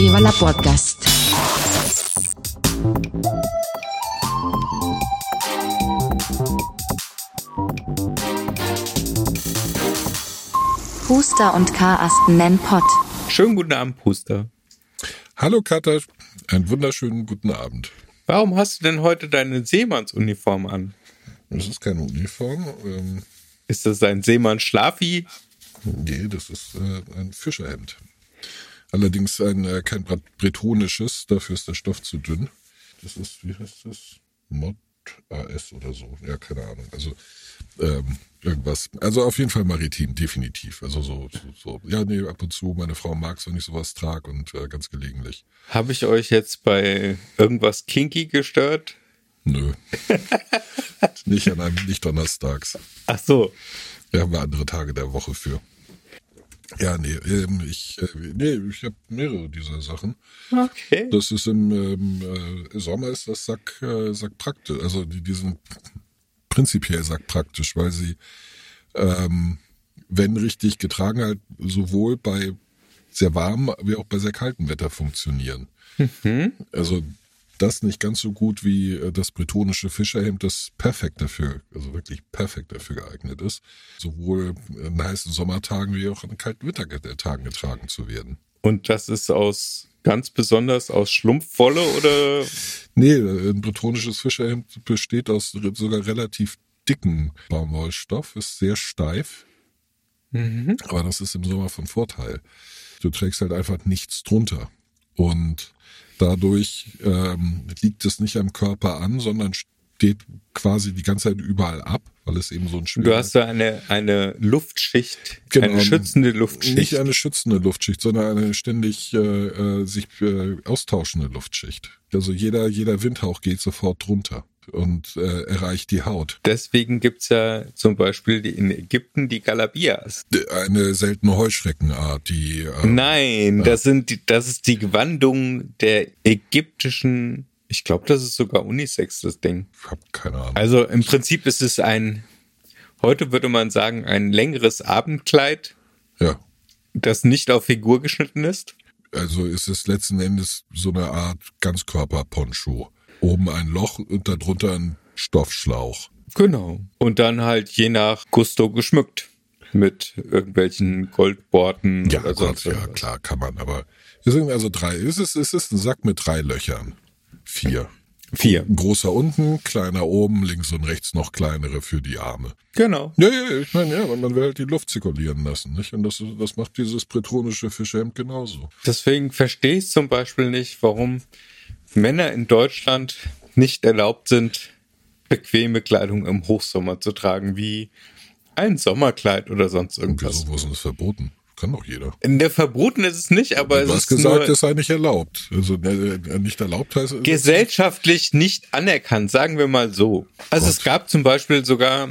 Viva la Podcast. Puster und Karasten nennen Pott. Schönen guten Abend, Puster. Hallo Katha, einen wunderschönen guten Abend. Warum hast du denn heute deine Seemannsuniform an? Das ist keine Uniform. Ähm, Ist das ein Seemann-Schlafi? nee, das ist äh, ein Fischerhemd. Allerdings ein äh, kein bret- bretonisches, dafür ist der Stoff zu dünn. Das ist, wie heißt das? Mod AS oder so. Ja, keine Ahnung. Also ähm, irgendwas. Also auf jeden Fall maritim, definitiv. Also so, so, so. Ja, nee, ab und zu. Meine Frau mag es, wenn ich sowas trage und äh, ganz gelegentlich. Habe ich euch jetzt bei irgendwas kinky gestört? Nö. nicht an einem, nicht donnerstags. Ach so. Da haben wir andere Tage der Woche für. Ja, nee, ähm, ich, äh, nee, ich habe mehrere dieser Sachen. Okay. Das ist im ähm, äh, Sommer ist das Sack, äh, Sack praktisch. Also die, die sind prinzipiell Sack praktisch, weil sie, ähm, wenn richtig getragen, halt sowohl bei sehr warmem wie auch bei sehr kaltem Wetter funktionieren. Also das nicht ganz so gut wie äh, das bretonische Fischerhemd, das perfekt dafür, also wirklich perfekt dafür geeignet ist, sowohl in heißen Sommertagen wie auch in kalten Wintertagen getragen zu werden. Und das ist aus ganz besonders aus Schlumpfwolle oder? Nee, ein bretonisches Fischerhemd besteht aus sogar relativ dicken Baumwollstoff, ist sehr steif, aber das ist im Sommer von Vorteil. Du trägst halt einfach nichts drunter und dadurch ähm, liegt es nicht am Körper an, sondern steht quasi die ganze Zeit überall ab, weil es eben so ein Du hast da eine, eine Luftschicht, Genau. eine schützende Luftschicht. Nicht eine schützende Luftschicht, sondern eine ständig äh, äh, sich äh, austauschende Luftschicht. Also jeder, jeder Windhauch geht sofort drunter und äh, erreicht die Haut. Deswegen gibt's ja zum Beispiel in Ägypten die Galabias. Eine seltene Heuschreckenart, die äh, Nein, das sind die, das ist die Gewandung der ägyptischen. Ich glaube, das ist sogar Unisex, das Ding. ich hab keine Ahnung. Also im Prinzip ist es ein, heute würde man sagen, ein längeres Abendkleid, Ja. das nicht auf Figur geschnitten ist. Also ist es letzten Endes so eine Art Ganzkörper-Poncho. Oben ein Loch und darunter ein Stoffschlauch. Genau. Und dann halt je nach Gusto geschmückt. Mit irgendwelchen Goldborten Ja, oder Gott, ja, klar, kann man. Aber es sind also drei. Es ist, es ist ein Sack mit drei Löchern. Vier. Vier. Großer unten, kleiner oben, links und rechts noch kleinere für die Arme. Genau. Ja, ja, ich meine, ja, man will halt die Luft zirkulieren lassen, nicht? Und das, das macht dieses bretonische Fischhemd genauso. Deswegen verstehe ich zum Beispiel nicht, warum Männer in Deutschland nicht erlaubt sind, bequeme Kleidung im Hochsommer zu tragen, wie ein Sommerkleid oder sonst irgendwas. wieso, wo ist denn das verboten? Kann doch jeder. In der Verboten ist es nicht, aber du es hast ist gesagt, nur es sei nicht erlaubt. Also äh, äh, nicht erlaubt heißt es. gesellschaftlich nicht anerkannt, sagen wir mal so. Also es gab zum Beispiel sogar,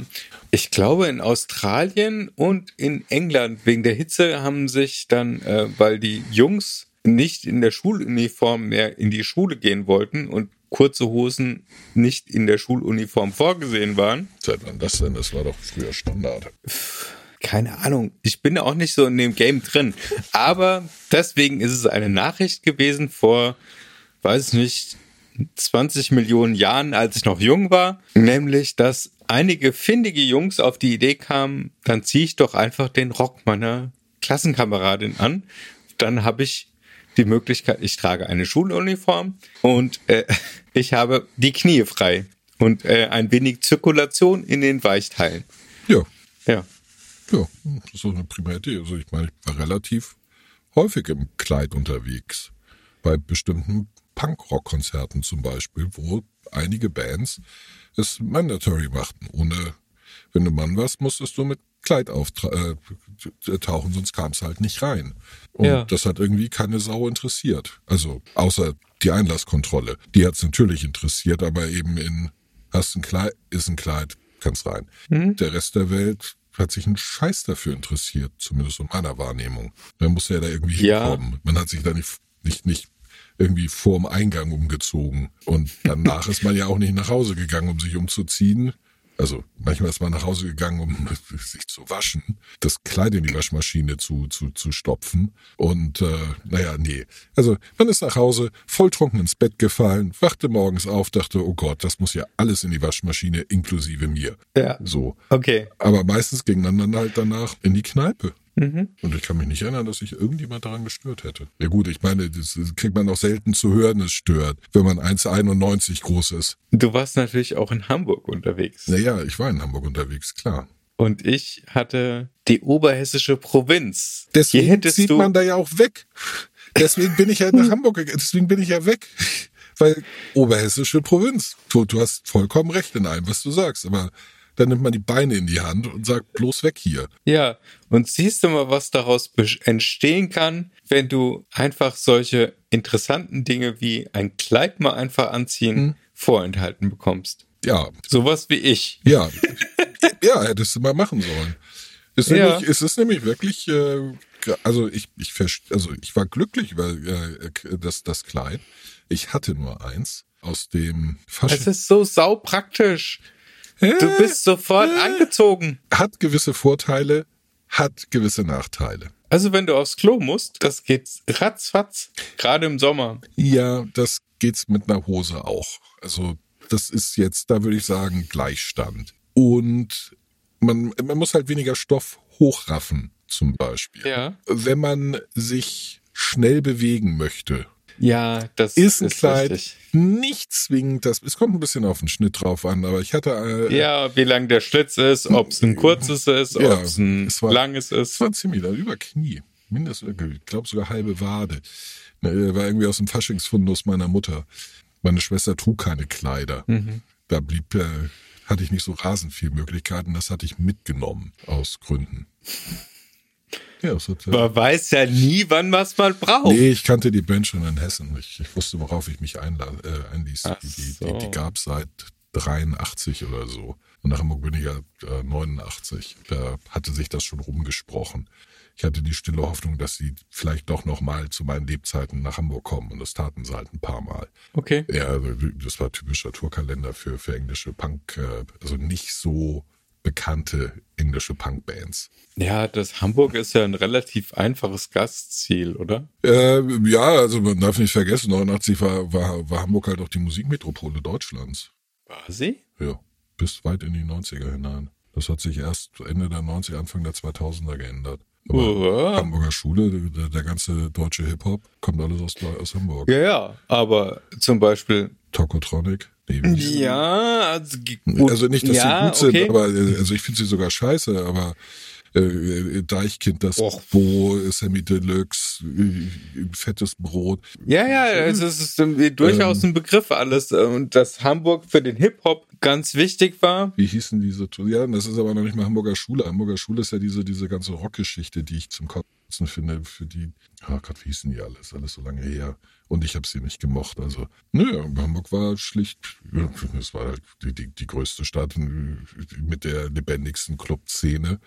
ich glaube in Australien und in England wegen der Hitze haben sich dann, äh, weil die Jungs nicht in der Schuluniform mehr in die Schule gehen wollten und kurze Hosen nicht in der Schuluniform vorgesehen waren. Seit wann das denn? Das war doch früher Standard. Keine Ahnung. Ich bin auch nicht so in dem Game drin. Aber deswegen ist es eine Nachricht gewesen vor, weiß ich nicht, 20 Millionen Jahren, als ich noch jung war. Nämlich, dass einige findige Jungs auf die Idee kamen, dann ziehe ich doch einfach den Rock meiner Klassenkameradin an. Dann habe ich die Möglichkeit, ich trage eine Schuluniform und äh, ich habe die Knie frei und äh, ein wenig Zirkulation in den Weichteilen. Ja, Ja. ja, das ist so eine prima Idee. Also ich meine, ich war relativ häufig im Kleid unterwegs. Bei bestimmten Punkrock-Konzerten zum Beispiel, wo einige Bands es mandatory machten. Ohne, wenn du Mann warst, musstest du mit Kleid auftauchen, äh, tauchen, sonst kam es halt nicht rein. Und Ja. das hat irgendwie keine Sau interessiert. Also außer die Einlasskontrolle. Die hat es natürlich interessiert, aber eben in hast ein Kleid, ist ein Kleid, kannst rein. Der Rest der Welt hat sich einen Scheiß dafür interessiert, zumindest in meiner Wahrnehmung. Man musste ja da irgendwie Ja. hinkommen. Man hat sich da nicht, nicht, nicht irgendwie vorm Eingang umgezogen. Und danach ist man ja auch nicht nach Hause gegangen, um sich umzuziehen. Also manchmal ist man nach Hause gegangen, um sich zu waschen, das Kleid in die Waschmaschine zu, zu, zu stopfen. Und äh, naja, nee. Also man ist nach Hause, volltrunken ins Bett gefallen, wachte morgens auf, dachte, oh Gott, das muss ja alles in die Waschmaschine, inklusive mir. Ja. So. Okay. Aber meistens ging man dann halt danach in die Kneipe. Mhm. Und ich kann mich nicht erinnern, dass sich irgendjemand daran gestört hätte. Ja gut, ich meine, das kriegt man auch selten zu hören, es stört, wenn man 1,91 groß ist. Du warst natürlich auch in Hamburg unterwegs. Naja, ich war in Hamburg unterwegs, klar. Und ich hatte die oberhessische Provinz. Deswegen zieht man da ja auch weg. Deswegen bin ich ja nach Hamburg gegangen. Deswegen bin ich ja weg. Weil oberhessische Provinz. Du, du hast vollkommen recht in allem, was du sagst. Aber dann nimmt man die Beine in die Hand und sagt bloß weg hier. ja, und siehst du mal, was daraus entstehen kann, wenn du einfach solche interessanten Dinge wie ein Kleid mal einfach anziehen Mhm. vorenthalten bekommst. Ja, Sowas wie ich. ja. ja, hättest du mal machen sollen. Es ist, Ja. nämlich, es ist nämlich wirklich, äh, also ich, ich, also ich war glücklich über äh, das, das Kleid. Ich hatte nur eins aus dem Es Fasching. ist so saupraktisch. Du bist sofort angezogen. Hat gewisse Vorteile, hat gewisse Nachteile. Also wenn du aufs Klo musst, das geht ratzfatz, gerade im Sommer. Ja, das geht's mit einer Hose auch. Also das ist jetzt, da würde ich sagen, Gleichstand. Und man, man muss halt weniger Stoff hochraffen, zum Beispiel. Ja. Wenn man sich schnell bewegen möchte, Ja, das ist ein Kleid richtig. nicht zwingend das. Es kommt ein bisschen auf den Schnitt drauf an, aber ich hatte äh, Ja, wie lang der Schlitz ist, ob es ein kurzes ist, Ja, ob es ein es war- langes Es ist. war ziemlich da über Knie. Mindestens, ich glaube sogar halbe Wade. Ne, War irgendwie aus dem Faschingsfundus meiner Mutter. Meine Schwester trug keine Kleider. Mhm. Da blieb, äh, hatte ich nicht so rasend viel Möglichkeiten. Das hatte ich mitgenommen aus Gründen. Ja, Man weiß ja nie, wann was man braucht. Nee, ich kannte die Band schon in Hessen. Ich, ich wusste, worauf ich mich einla äh, einließ. Die, so. die, die gab es seit 83 oder so. Und nach Hamburg bin ich ja äh, 89. Da hatte sich das schon rumgesprochen. Ich hatte die stille Hoffnung, dass sie vielleicht doch noch mal zu meinen Lebzeiten nach Hamburg kommen. Und das taten sie halt ein paar Mal. Okay. Ja, also das war typischer Tourkalender für, für englische Punk, äh, also nicht so bekannte englische Punkbands. Ja, das Hamburg ist ja ein relativ einfaches Gastziel, oder? Äh, ja, also man darf nicht vergessen, 89 war, war, war Hamburg halt auch die Musikmetropole Deutschlands. War sie? Ja, bis weit in die 90er hinein. Das hat sich erst Ende der 90er, Anfang der 2000er geändert. Hamburger Schule, der, der ganze deutsche Hip-Hop, kommt alles aus, aus Hamburg. Ja, ja, aber zum Beispiel. Tokotronic. Nee, Ja, also, gut. Also nicht, dass ja, sie gut sind, okay. aber äh, also ich finde sie sogar scheiße, aber äh, Deichkind, das Och. Bo, Sammy Deluxe, äh, fettes Brot. Ja, ja, also es ist ähm, durchaus ein Begriff alles. äh, Und dass Hamburg für den Hip-Hop ganz wichtig war. Wie hießen diese? Ja, das ist aber noch nicht mal Hamburger Schule. Hamburger Schule ist ja diese diese ganze Rockgeschichte, die ich zum Kotzen finde. Für die, ah Gott, wie hießen die alles? Alles so lange her. Und ich habe sie nicht gemocht. Also, nö, Hamburg war schlicht, es war halt die, die, die größte Stadt mit der lebendigsten Clubszene.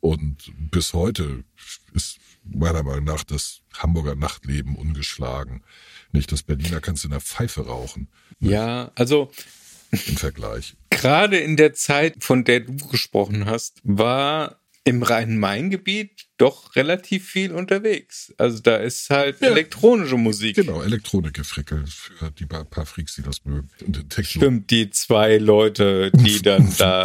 Und bis heute ist meiner Meinung nach das Hamburger Nachtleben ungeschlagen. Nicht das Berliner kannst du in der Pfeife rauchen Ja, also im Vergleich. gerade in der Zeit, von der du gesprochen hast, war im Rhein-Main-Gebiet doch relativ viel unterwegs. Also da ist halt Ja. elektronische Musik. Genau, Elektronikgefrickel für die paar, paar Freaks, die das mögen. Stimmt, die zwei Leute, die dann da.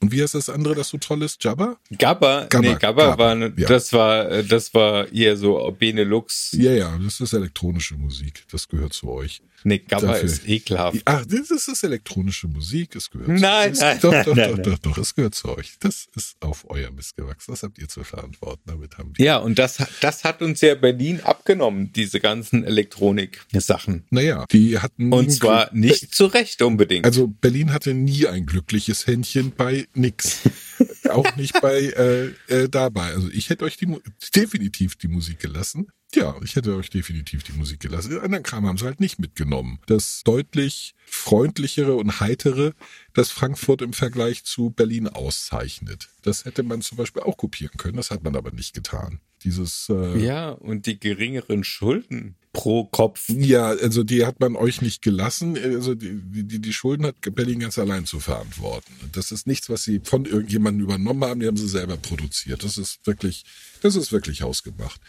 Und wie heißt das andere, das so toll ist? Jabba? Gabba, Gabba, nee, Gabba, Gabba, war, ne, ja. das war, äh, das war eher so Benelux. Ja, ja, das ist elektronische Musik. Das gehört zu euch. Nee, Gabba Dafür- ist ekelhaft. Ach, das ist elektronische Musik. Es gehört Nein, zu nein, es, doch, nein, doch, nein, doch, doch, doch, es gehört zu euch. Das ist auf euer Mist gewachsen. Das habt ihr zu verantworten. Damit haben wir. Ja, und das, das hat uns ja Berlin abgenommen, diese ganzen Elektronik-Sachen. Naja, die hatten. Und zwar Glück- nicht zu Recht unbedingt. Also Berlin hatte nie ein glückliches Händchen bei nix. Auch nicht bei äh, äh, dabei. Also ich hätte euch die definitiv die Musik gelassen. Ja, ich hätte euch definitiv die Musik gelassen. Den anderen Kram haben sie halt nicht mitgenommen. Das deutlich freundlichere und heitere, das Frankfurt im Vergleich zu Berlin auszeichnet. Das hätte man zum Beispiel auch kopieren können. Das hat man aber nicht getan. Dieses äh, ja, und die geringeren Schulden. pro Kopf. Ja, also die hat man euch nicht gelassen. Also die, die, die Schulden hat Berlin ganz allein zu verantworten. Das ist nichts, was sie von irgendjemandem übernommen haben, die haben sie selber produziert. Das ist wirklich, das ist wirklich hausgemacht.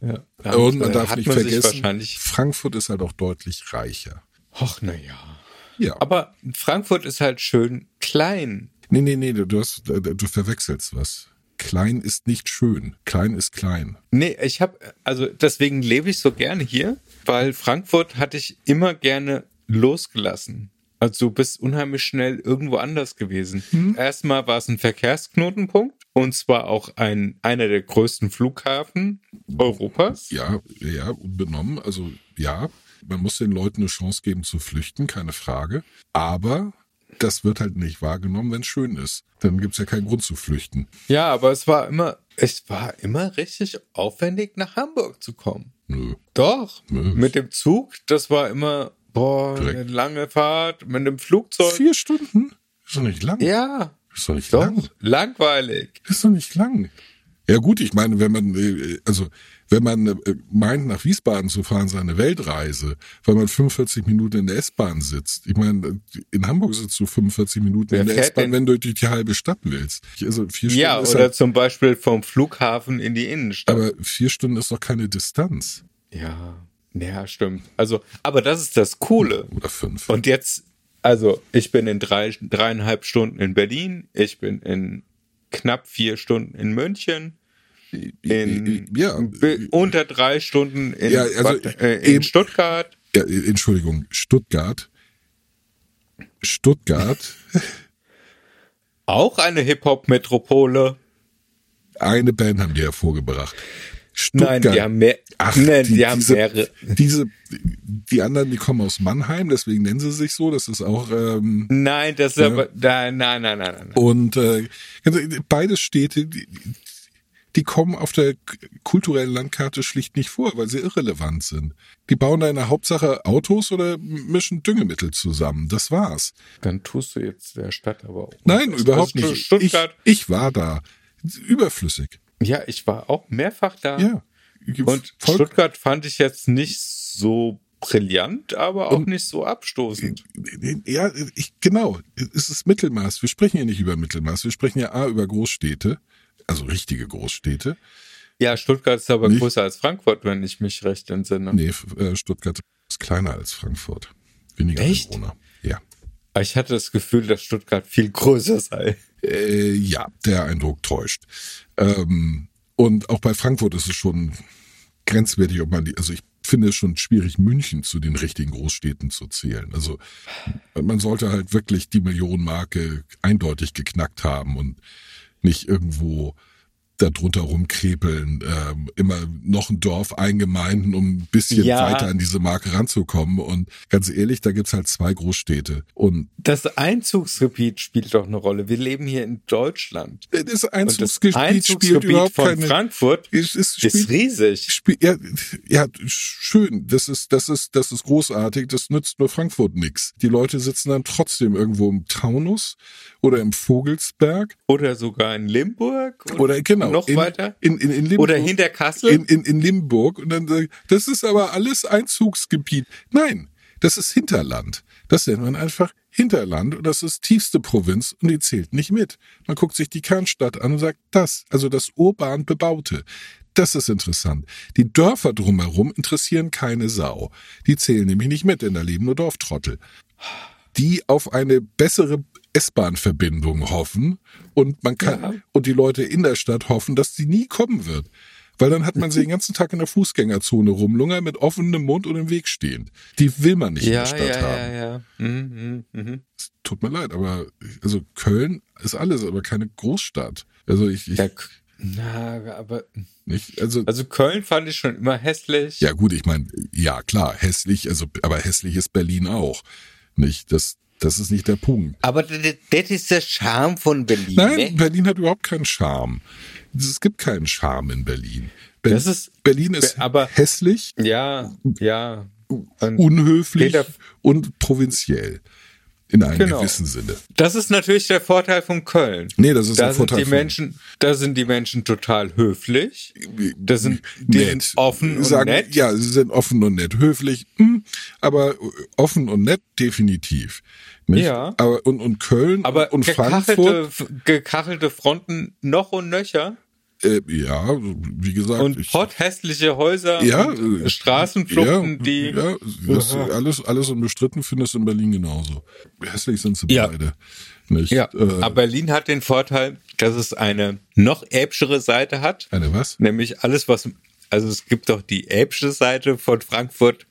Ja. Und man darf nicht man vergessen, Wahrscheinlich, Frankfurt ist halt auch deutlich reicher. ach, na ja. Ja. Aber Frankfurt ist halt schön klein. Nee, nee, nee, du, du hast, äh, du verwechselst was. Klein ist nicht schön. Klein ist klein. Nee, ich habe, also deswegen lebe ich so gerne hier, weil Frankfurt hatte ich immer gerne losgelassen. Also du bist unheimlich schnell irgendwo anders gewesen. Erstmal war es ein Verkehrsknotenpunkt und zwar auch ein, einer der größten Flughafen Europas. Ja, ja, unbenommen. Also ja, man muss den Leuten eine Chance geben zu flüchten, keine Frage. Aber das wird halt nicht wahrgenommen, wenn es schön ist. Dann gibt's ja keinen Grund zu flüchten. Ja, aber es war immer, es war immer richtig aufwendig, nach Hamburg zu kommen. Nö. Doch, Nö. mit dem Zug, das war immer, boah, Direkt. eine lange Fahrt, mit dem Flugzeug. Vier Stunden? Ist doch nicht lang. Ja, Ist doch nicht doch, lang. langweilig. Ist doch nicht lang. Ja gut, ich meine, wenn man, äh, also wenn man äh, meint, nach Wiesbaden zu fahren, seine Weltreise, weil man 45 Minuten in der S-Bahn sitzt. Ich meine, in Hamburg sitzt du 45 Minuten Wer in der S-Bahn, wenn du durch die halbe Stadt willst. Also vier Stunden Ja, ist oder halt, zum Beispiel vom Flughafen in die Innenstadt. aber vier Stunden ist doch keine Distanz. ja, ja, stimmt. Also, aber das ist das Coole. Oder fünf. Und jetzt, also, ich bin in drei, dreieinhalb Stunden in Berlin, ich bin in knapp vier Stunden in München, in ja, be- unter drei Stunden in, Ja, also, äh, in eben- Stuttgart. ja, Entschuldigung, Stuttgart. Stuttgart, Auch eine Hip-Hop-Metropole. eine Band haben die hervorgebracht. Nein, Stuttgart. die haben mehr. Ach, nein, die, die, haben diese, mehrere. Diese, die anderen, die kommen aus Mannheim, deswegen nennen sie sich so. Das ist auch ähm, Nein, das ist Ja. aber. Nein, nein, nein, nein, nein. und äh, also beide Städte, die, die kommen auf der kulturellen Landkarte schlicht nicht vor, weil sie irrelevant sind. Die bauen da in der Hauptsache Autos oder mischen Düngemittel zusammen. Das war's. Dann tust du jetzt der Stadt aber auch. Nein, Also überhaupt nicht. Ich, ich war da. Überflüssig. Ja, ich war auch mehrfach da. Ja. Und Voll- Stuttgart fand ich jetzt nicht so brillant, aber auch nicht so abstoßend. Ja, ich, genau. Es ist Mittelmaß. Wir sprechen ja nicht über Mittelmaß. Wir sprechen ja A über Großstädte, also richtige Großstädte. Ja, Stuttgart ist aber Nicht- größer als Frankfurt, wenn ich mich recht entsinne. Nee, äh, Stuttgart ist kleiner als Frankfurt. Weniger Echt? Einwohner. Ja. Aber Ich hatte das Gefühl, dass Stuttgart viel größer sei. Äh, ja, der Eindruck täuscht. Ähm, und auch bei Frankfurt ist es schon grenzwertig, ob man die, also ich finde es schon schwierig, München zu den richtigen Großstädten zu zählen. Also man sollte halt wirklich die Millionenmarke eindeutig geknackt haben und nicht irgendwo darunter rumkrepeln, ähm, immer noch ein Dorf eingemeinden, um ein bisschen Ja. weiter an diese Marke ranzukommen. Und ganz ehrlich, da gibt's halt zwei Großstädte. Und Das Einzugsgebiet spielt doch eine Rolle. Wir leben hier in Deutschland. das Und das Einzugsgebiet, Einzugsgebiet überhaupt von keine Frankfurt es ist spielt, riesig. spielt, ja, ja, schön. Das ist, das ist, das ist großartig. Das nützt nur Frankfurt nix. Die Leute sitzen dann trotzdem irgendwo im Taunus oder im Vogelsberg Oder sogar in Limburg. Und oder genau Noch in, weiter. in, in, in Limburg. Oder hinter Kassel. in, in, in Limburg und dann sag ich, das ist aber alles Einzugsgebiet. Nein, das ist Hinterland. Das nennt man einfach Hinterland und das ist tiefste Provinz und die zählt nicht mit. Man guckt sich die Kernstadt an und sagt, das, also das urban Bebaute. Das ist interessant. Die Dörfer drumherum interessieren keine Sau. Die zählen nämlich nicht mit, denn da leben nur Dorftrottel. Die auf eine bessere S-Bahn-Verbindung hoffen und man kann, Ja. und die Leute in der Stadt hoffen, dass die nie kommen wird. Weil dann hat man sie den ganzen Tag in der Fußgängerzone rumlungern mit offenem Mund und im Weg stehend. Die will man nicht ja, in der Stadt ja, haben. ja, ja, mhm, mhm. Es Tut mir leid, aber also Köln ist alles, aber keine Großstadt. Also ich, ich Ja, na, aber nicht, also, also Köln fand ich schon immer hässlich. ja gut, ich meine, ja klar, hässlich, also aber hässlich ist Berlin auch. Nicht, das, das ist nicht der Punkt. Aber das, ist der Charme von Berlin. Nein, ne? Berlin hat überhaupt keinen Charme. Es gibt keinen Charme in Berlin. Ber Das ist- Berlin ist aber- hässlich, Ja, ja. Und unhöflich Peter- und provinziell. In einem Genau. gewissen Sinne. Das ist natürlich der Vorteil von Köln. Nee, das ist da der Vorteil sind die von- Menschen, da sind die Menschen total höflich. Da sind die Nett. sind offen und Sagen, nett. Ja, sie sind offen und nett. Höflich, hm, aber offen und nett definitiv. Nicht? Ja. Aber, und, und Köln Aber und Frankfurt, gekachelte, gekachelte Fronten noch und nöcher äh, ja, wie gesagt. und ich- potthässliche Häuser ja, und äh, Straßenschluchten, ja, die ja, das alles alles unbestritten findest du in Berlin genauso. Hässlich sind sie Ja. beide. Nicht? Ja, Äh, aber Berlin hat den Vorteil, dass es eine noch äbschere Seite hat. eine was? Nämlich alles, was, also es gibt doch die äbsche Seite von Frankfurt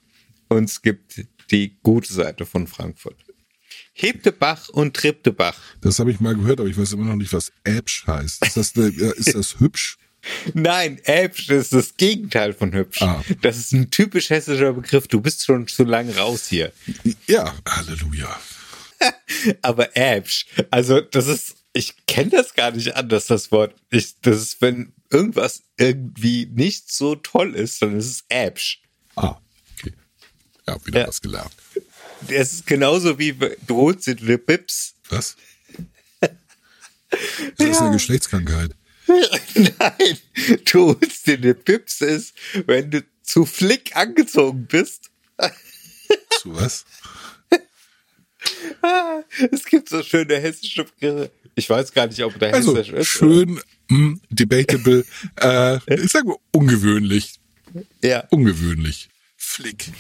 und es gibt die gute Seite von Frankfurt. Hebte Bach und trippte Bach. Das habe ich mal gehört, aber ich weiß immer noch nicht, was Äbsch heißt. Ist das, eine, ja, ist das hübsch? Nein, äbsch ist das Gegenteil von hübsch. Ah. Das ist ein typisch hessischer Begriff. Du bist schon zu lange raus hier. Ja, Halleluja. Aber äbsch, also das ist, ich kenne das gar nicht anders, das Wort. Ich, das ist, wenn irgendwas irgendwie nicht so toll ist, dann ist es äbsch. Ah, okay. Ja, wieder Ja. was gelernt. Es ist genauso wie du holst dir eine Bips. Was? Das ist eine Geschlechtskrankheit. Nein, du holst dir eine Bips ist, wenn du zu flick angezogen bist. Zu was? Es gibt so schöne hessische Begriffe. Ich weiß gar nicht, ob der Also hessisch ist. schön, mh, debatable, äh, ich sag mal ungewöhnlich. Ja. Ungewöhnlich. Flick.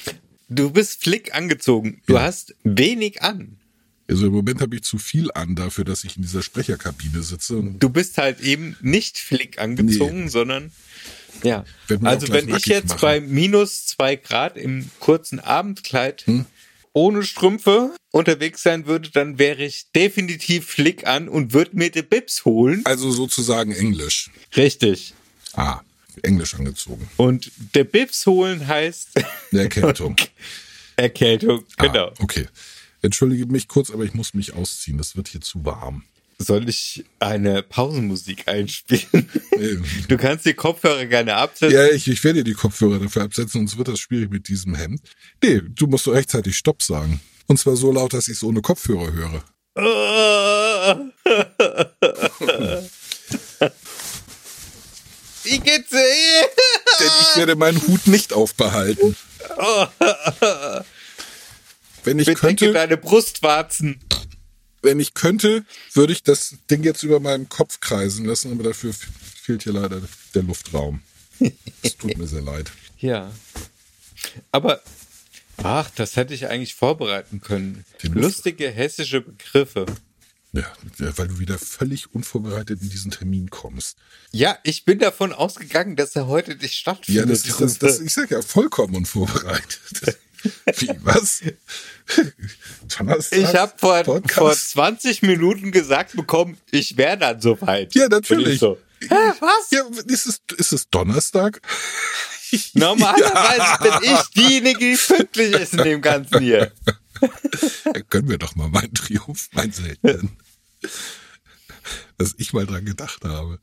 Du bist flick angezogen. Du Ja. hast wenig an. Also im Moment habe ich zu viel an dafür, dass ich in dieser Sprecherkabine sitze. Du bist halt eben nicht flick angezogen, sondern ja. Also wenn ich jetzt machen. bei minus zwei Grad im kurzen Abendkleid Hm? ohne Strümpfe unterwegs sein würde, dann wäre ich definitiv flick an und würde mir die Bips holen. also sozusagen Englisch. Richtig. Ah, Englisch angezogen. Und der Bips holen heißt Eine Erkältung. Erkältung. Genau. Ah, okay. Entschuldige mich kurz, aber ich muss mich ausziehen. Das wird hier zu warm. Soll ich eine Pausenmusik einspielen? Nee. Du kannst die Kopfhörer gerne absetzen. Ja, ich, ich werde dir die Kopfhörer dafür absetzen, sonst wird das schwierig mit diesem Hemd. Nee, du musst so rechtzeitig Stopp sagen. Und zwar so laut, dass ich es ohne Kopfhörer höre. Dir? Denn ich werde meinen Hut nicht aufbehalten. Wenn ich Bedecke könnte, deine Brustwarzen. wenn ich könnte, würde ich das Ding jetzt über meinem Kopf kreisen lassen, aber dafür fehlt hier leider der Luftraum. Es tut mir sehr leid. Ja. Aber, ach, das hätte ich eigentlich vorbereiten können. Lustige hessische Begriffe. Ja, ja, weil du wieder völlig unvorbereitet in diesen Termin kommst. Ja, ich bin davon ausgegangen, dass er heute nicht Ja, stattfindet. das ist das, das ich sag ja vollkommen unvorbereitet. Wie, was? Donnerstag? ich habe vor, Podcast? vor 20 Minuten gesagt bekommen, ich wäre dann soweit. Ja, natürlich. So, Hä, was? Ja, ist es, ist es Donnerstag? Normalerweise bin ich diejenige, die pünktlich ist in dem Ganzen hier. Da können wir doch mal meinen Triumph, meinen seltenen. Dass ich mal dran gedacht habe.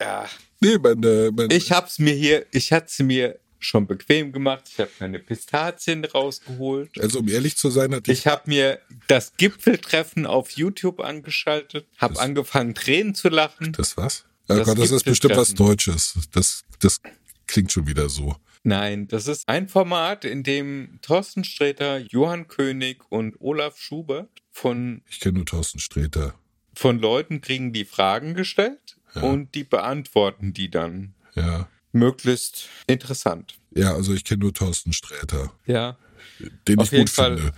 Ja. Nee, mein, äh, mein, Ich hab's mir hier, ich hatte es mir schon bequem gemacht. Ich habe meine Pistazien rausgeholt. also um ehrlich zu sein, hatte ich, Ich habe mir das Gipfeltreffen auf YouTube angeschaltet, habe angefangen Tränen zu lachen. das was? Das das ist bestimmt was Deutsches. Das, das klingt schon wieder so. Nein, das ist ein Format, in dem Thorsten Sträter, Johann König und Olaf Schubert von, Ich kenne nur Thorsten Sträter. von Leuten kriegen die Fragen gestellt und die beantworten die dann Ja. möglichst interessant. Ja, also ich kenne nur Thorsten Sträter, Ja. den Auf ich gut Fall. finde.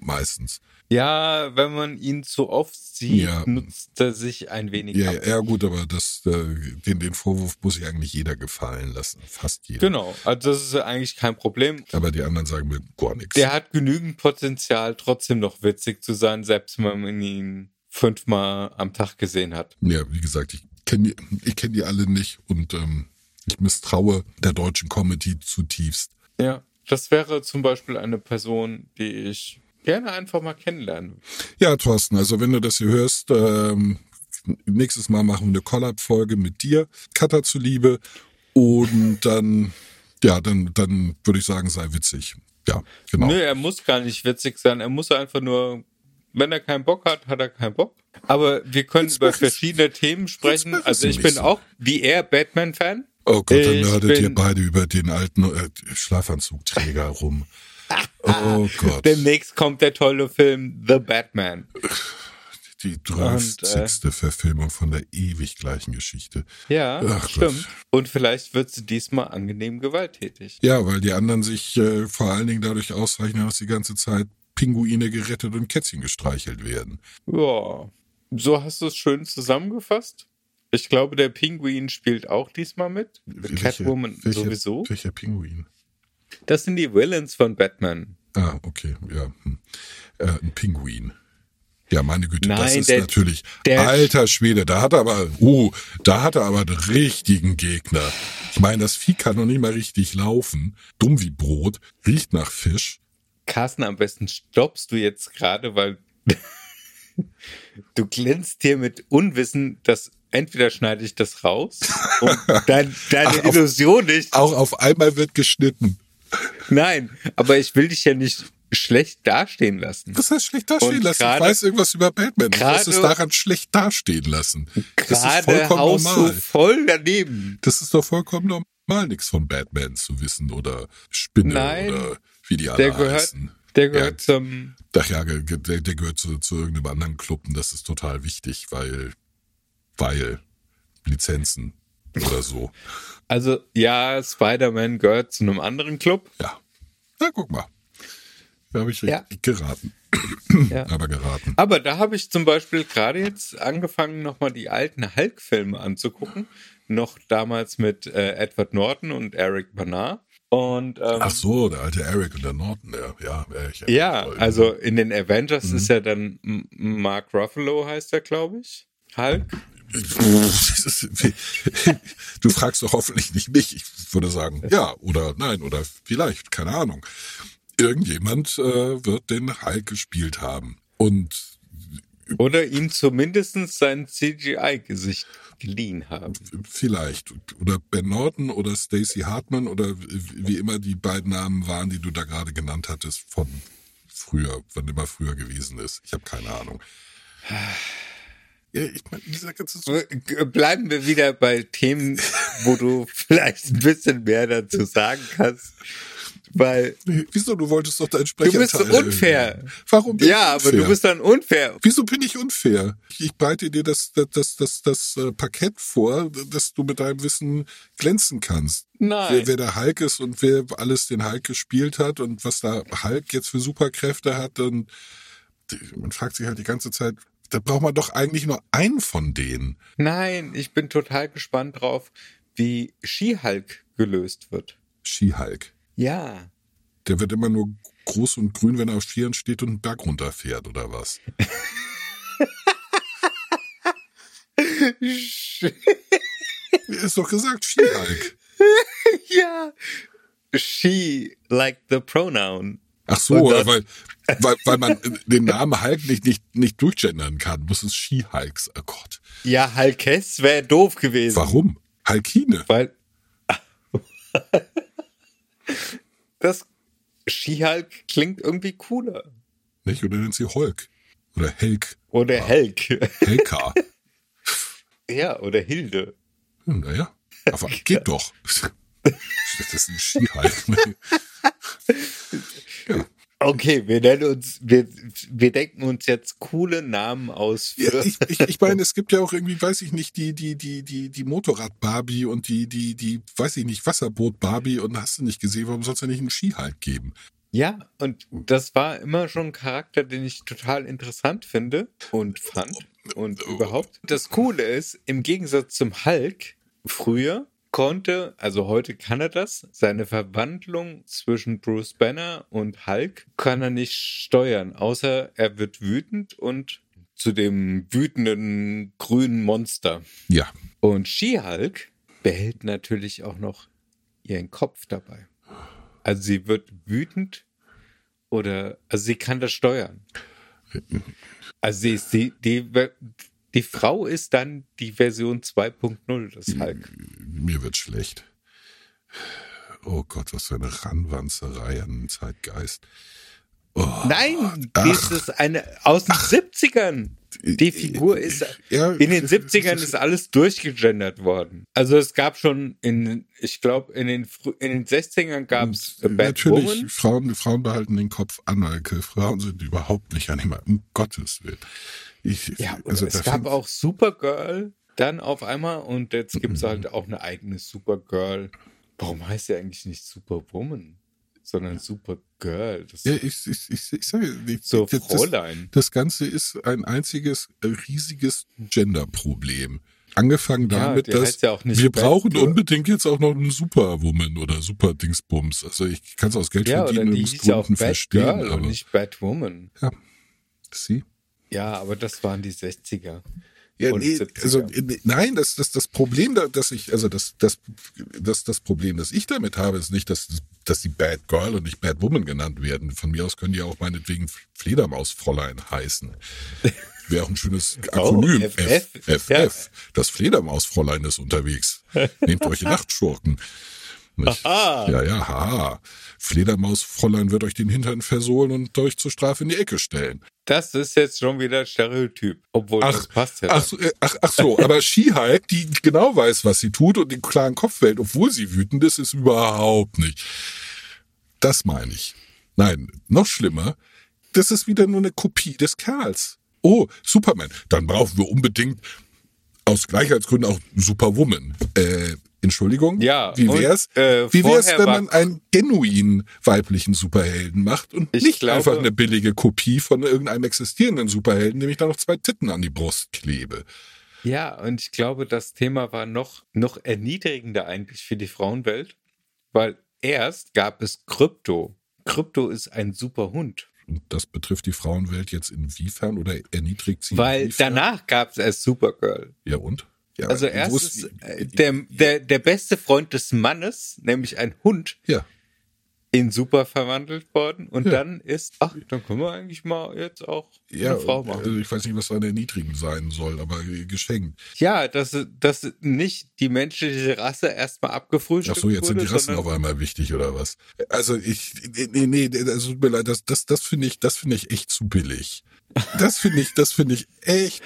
Meistens. Ja, wenn man ihn zu oft sieht, Ja. nutzt er sich ein wenig Ja, ab. ja, gut, aber das, äh, den, den Vorwurf muss ich eigentlich jeder gefallen lassen. Fast jeder. Genau, also das ist eigentlich kein Problem. Aber die anderen sagen mir gar nichts. Der hat genügend Potenzial, trotzdem noch witzig zu sein, selbst wenn man ihn fünfmal am Tag gesehen hat. Ja, wie gesagt, ich kenne die, ich kenn die alle nicht und ähm, ich misstraue der deutschen Comedy zutiefst. Ja, das wäre zum Beispiel eine Person, die ich gerne einfach mal kennenlernen. Ja, Thorsten, also wenn du das hier hörst, ähm, nächstes Mal machen wir eine Collab-Folge mit dir, Cutter zuliebe. Und dann, ja, dann, dann würde ich sagen, sei witzig. Ja, genau. Nö, er muss gar nicht witzig sein, er muss einfach nur Wenn er keinen Bock hat, hat er keinen Bock. Aber wir können Jetzt über verschiedene Themen sprechen. Also ich bin so. auch, wie er, Batman-Fan. Oh Gott, dann Ich nerdet ihr beide über den alten äh, Schlafanzugträger rum. Oh Gott. Demnächst kommt der tolle Film The Batman. Die dreistigste äh, Verfilmung von der ewig gleichen Geschichte. Ja, Ach stimmt. Gott. Und vielleicht wird sie diesmal angenehm gewalttätig. Ja, weil die anderen sich äh, vor allen Dingen dadurch auszeichnen, dass die ganze Zeit Pinguine gerettet und Kätzchen gestreichelt werden. Ja, so hast du es schön zusammengefasst. Ich glaube, der Pinguin spielt auch diesmal mit. Catwoman welche, sowieso. Welcher Pinguin? Das sind die Villains von Batman. Ah, okay, ja. Hm. Äh, ein Pinguin. Ja, meine Güte, das Nein, ist der- natürlich der- alter Schwede. Da hat er aber, uh, da hat er aber einen richtigen Gegner. Ich meine, das Vieh kann noch nicht mal richtig laufen. Dumm wie Brot, riecht nach Fisch. Carsten, am besten stoppst du jetzt gerade, weil du glänzt hier mit Unwissen, dass entweder schneide ich das raus, um dein, deine Ach, auf- Illusion nicht. Auch auf einmal wird geschnitten. Nein, aber ich will dich ja nicht schlecht dastehen lassen. Was heißt schlecht dastehen Und lassen? Ich gerade- weiß irgendwas über Batman. Was gerade- ist daran schlecht dastehen lassen? Das ist vollkommen haust normal. voll daneben. Das ist doch vollkommen normal, nichts von Batman zu wissen oder Spinne Nein, oder wie die alle Der gehört, heißen. der gehört Ja, zum, Ach ja, der, der gehört zu, zu irgendeinem anderen Club und das ist total wichtig, weil, weil Lizenzen oder so. also ja, Spider-Man gehört zu einem anderen Club. Ja. Na, guck mal. Da habe ich Ja. richtig geraten. Ja. Aber geraten. Aber da habe ich zum Beispiel gerade jetzt angefangen, nochmal die alten Hulk-Filme anzugucken. Noch damals mit äh, Edward Norton und Eric Bana. Und ähm, Ach so, der alte Eric und der Norton, ja. Ja, ja, ja, also in den Avengers Mhm. ist ja dann Mark Ruffalo heißt er, glaube ich. Hulk. Du fragst doch hoffentlich nicht mich. Ich würde sagen, ja oder nein oder vielleicht, keine Ahnung. Irgendjemand äh, wird den Hulk gespielt haben. Und Oder ihm zumindest sein CGI-Gesicht geliehen haben. vielleicht. Oder Ben Norton oder Stacey Hartman oder wie immer die beiden Namen waren, die du da gerade genannt hattest, von früher, wann immer früher gewesen ist. Ich habe keine Ahnung. Ich meine, dieser ganze G- Bleiben wir wieder bei Themen, wo du vielleicht ein bisschen mehr dazu sagen kannst. Weil Wieso? Du wolltest doch deinen du Sprecher bist so unfair. Warum bin Ja, ich aber du unfair? bist dann unfair. Wieso bin ich unfair? Ich breite dir das, das, das, das, das äh, Parkett vor, dass du mit deinem Wissen glänzen kannst. Nein. Wer, wer der Hulk ist und wer alles den Hulk gespielt hat und was da Hulk jetzt für Superkräfte hat. Und man fragt sich halt die ganze Zeit, da braucht man doch eigentlich nur einen von denen. Nein, ich bin total gespannt drauf, wie She-Hulk gelöst wird. Ski-Hulk. Ja. Der wird immer nur groß und grün, wenn er auf Skiern steht und einen Berg runterfährt, oder was? Ist doch gesagt, Ski-Hulk. ja. She, like the pronoun. Ach so, das- weil, weil, weil man den Namen Hulk nicht, nicht, nicht durchgendern kann, muss es Ski-Hulks. Oh Gott. Ja, Hulkess wäre doof gewesen. Warum? Hulkine. Weil das She-Hulk klingt irgendwie cooler. Nicht? Oder nennt sie Hulk. Oder Helk. Oder Helk. Helka. ja, oder Hilde. Hm, naja. Aber geht doch. Das ist ein Ski-Hulk. Okay, wir nennen uns, wir, wir denken uns jetzt coole Namen aus Ja, für. ich, ich, ich meine, es gibt ja auch irgendwie, weiß ich nicht, die, die, die, die, die Motorrad-Barbie und die, die, die, weiß ich nicht, Wasserboot-Barbie und hast du nicht gesehen, warum soll es ja nicht einen Skihulk geben? Ja, und das war immer schon ein Charakter, den ich total interessant finde und fand und überhaupt. Das Coole ist, im Gegensatz zum Hulk, früher konnte, also heute kann er das, seine Verwandlung zwischen Bruce Banner und Hulk kann er nicht steuern, außer er wird wütend und zu dem wütenden grünen Monster. Ja. Und She-Hulk behält natürlich auch noch ihren Kopf dabei. Also sie wird wütend oder, also sie kann das steuern. Also sie ist die, die, Frau ist dann die Version 2.0 des Hulk. Mir wird schlecht. Oh Gott, was für eine Ranwanzerei an den Zeitgeist. Nein, ach. das ist eine aus den 70ern. Die Figur ist Ja, in den 70ern ist alles durchgegendert worden. Also es gab schon in, ich glaube, in den in den 60ern gab es Natürlich, Woman. Frauen, Frauen behalten den Kopf an, Alke. Frauen sind überhaupt nicht animal, um Gottes Willen. Ich, Ja, und also es gab auch Supergirl dann auf einmal und jetzt gibt es halt auch eine eigene Supergirl. Warum heißt sie eigentlich nicht Superwoman, sondern Supergirl? Das Ja, ich, ich, ich, ich sage, ich, so das, Fräulein. das Ganze ist ein einziges äh, riesiges Gender-Problem. Angefangen Ja, damit, die dass ja nicht wir brauchen Girl. unbedingt jetzt auch noch eine Superwoman oder Superdingsbums. Also ich kann es aus Ja, ja Geldverdienungsgründen Bad verstehen, Girl aber nicht Bad Woman. sie? Ja, aber das waren die 60er. Ja, nee, 70er. also nein, das, das, das Problem, da, dass ich, also das, das, das, das Problem, das ich damit habe, ist nicht, dass, dass die Bad Girl und nicht Bad Woman genannt werden. Von mir aus können die auch meinetwegen Fledermausfräulein heißen. Wäre auch ein schönes Akronym. Oh, FF. FF. Ja. Das Fledermausfräulein ist unterwegs. Nehmt euch Nachtschurken. Nicht? Aha. Ja, ja, haha. Fledermausfräulein wird euch den Hintern versohlen und euch zur Strafe in die Ecke stellen. Das ist jetzt schon wieder Stereotyp. Obwohl Ach, das passt ja. Ach, so, äh, ach, ach so, aber She-Hulk, die genau weiß, was sie tut und den klaren Kopf wählt, obwohl sie wütend ist, ist überhaupt nicht. Das meine ich. Nein, noch schlimmer, das ist wieder nur eine Kopie des Kerls. Oh, Superman, dann brauchen wir unbedingt aus Gleichheitsgründen auch Superwoman. Äh, Entschuldigung? Ja, Wie und, wär's, äh, wie wär's wenn man einen genuin weiblichen Superhelden macht und Ich nicht glaube- einfach eine billige Kopie von irgendeinem existierenden Superhelden, dem ich da noch zwei Titten an die Brust klebe? Ja, und ich glaube, das Thema war noch, noch erniedrigender eigentlich für die Frauenwelt, weil erst gab es Krypto. Krypto ist ein super Hund. Und das betrifft die Frauenwelt jetzt inwiefern oder erniedrigt sie? Weil inwiefern? danach gab es erst Supergirl. Ja, und? Ja, Also erst der, der, der beste Freund des Mannes, nämlich ein Hund, Ja, in Super verwandelt worden. Und Ja. dann ist, ach, dann können wir eigentlich mal jetzt auch ja. eine Frau machen. Also ich weiß nicht, was da erniedrigend sein soll, aber geschenkt. Ja, dass, dass nicht die menschliche Rasse erstmal Ach abgefrühstückt so, jetzt sind wurde, die Rassen auf einmal wichtig oder was? Also ich, nee, nee, also tut mir leid, das, das, das finde ich, das finde ich echt zu billig. Das finde ich, das finde ich echt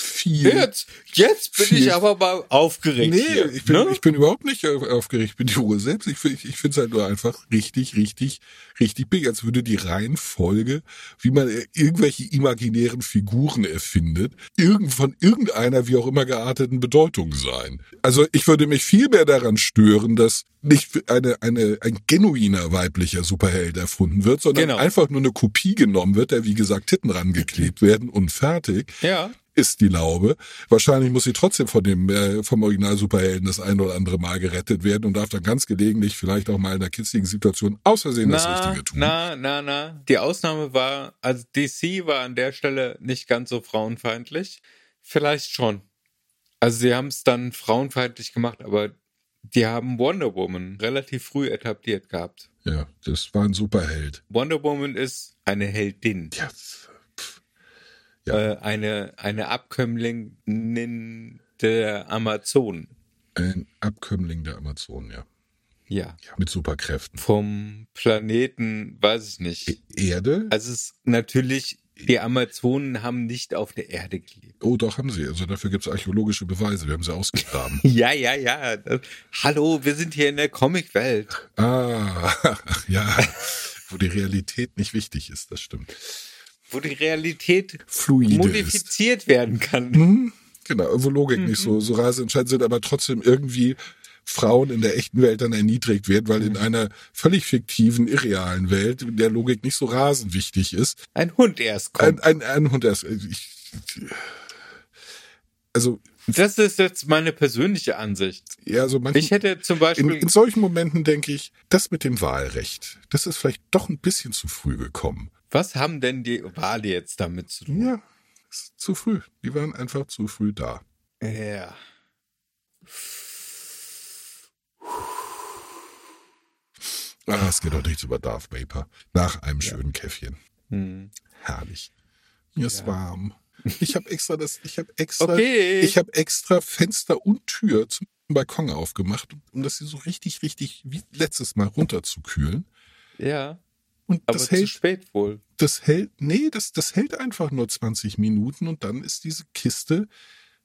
viel. Jetzt, jetzt bin ich aber mal aufgeregt. Nee, hier, ich bin, ne? ich bin überhaupt nicht auf- aufgeregt. Ich bin die Ruhe selbst. Ich, find- ich finde es halt nur einfach richtig, richtig, richtig big. Als würde die Reihenfolge, wie man irgendwelche imaginären Figuren erfindet, irgend von irgendeiner, wie auch immer gearteten Bedeutung sein. Also ich würde mich viel mehr daran stören, dass nicht eine, eine, ein genuiner weiblicher Superheld erfunden wird, sondern Genau. einfach nur eine Kopie genommen wird, der wie gesagt Titten rangeklebt werden und fertig Ja. Ist die Laube. Wahrscheinlich muss sie trotzdem von dem äh, vom Original Superhelden das ein oder andere Mal gerettet werden und darf dann ganz gelegentlich vielleicht auch mal in einer kitzigen Situation aus Versehen das Richtige tun. na, na, na. Die Ausnahme war, also DC war an der Stelle nicht ganz so frauenfeindlich. Vielleicht schon. Also sie haben es dann frauenfeindlich gemacht, aber die haben Wonder Woman relativ früh etabliert gehabt. Ja, das war ein Superheld. Wonder Woman ist eine Heldin. Ja. Ja. Äh, eine, eine Abkömmlingin der Amazonen. ein Abkömmling der Amazonen, ja. Ja. ja. Mit Superkräften. Vom Planeten, weiß ich nicht. E- Erde? Also es ist natürlich, die Amazonen haben nicht auf der Erde gelebt. Oh, doch haben sie. Also dafür gibt es archäologische Beweise. Wir haben sie ausgegraben. Ja, ja, ja. Das, hallo, wir sind hier in der Comicwelt. ah, ja. Wo die Realität nicht wichtig ist, das stimmt. Wo die Realität Fluide ist. modifiziert werden kann. Mhm. Genau, wo Logik nicht so, so rasend entscheidend sind, aber trotzdem irgendwie Frauen in der echten Welt dann erniedrigt werden, weil in einer völlig fiktiven, irrealen Welt, in der Logik nicht so rasend wichtig ist, Ein Hund erst ein, kommt. ein, ein Hund erst. Ich, also, Das ist jetzt meine persönliche Ansicht. ja, so manchen, Ich hätte zum in, Beispiel. in solchen Momenten denke ich, das mit dem Wahlrecht, das ist vielleicht doch ein bisschen zu früh gekommen. Was haben denn die Wale jetzt damit zu tun? Ja, zu früh. Die waren einfach zu früh da. Ja. Ah, es geht doch nichts über Darth Vapor. Nach einem schönen Käffchen. Hm. Herrlich. Mir ist warm. Ich habe extra das, ich habe extra, Okay. ich habe extra Fenster und Tür zum Balkon aufgemacht, um das hier so richtig, richtig wie letztes Mal runterzukühlen. Ja. Und Aber das zu hält, spät wohl. das hält, nee, das, das hält einfach nur 20 Minuten und dann ist diese Kiste,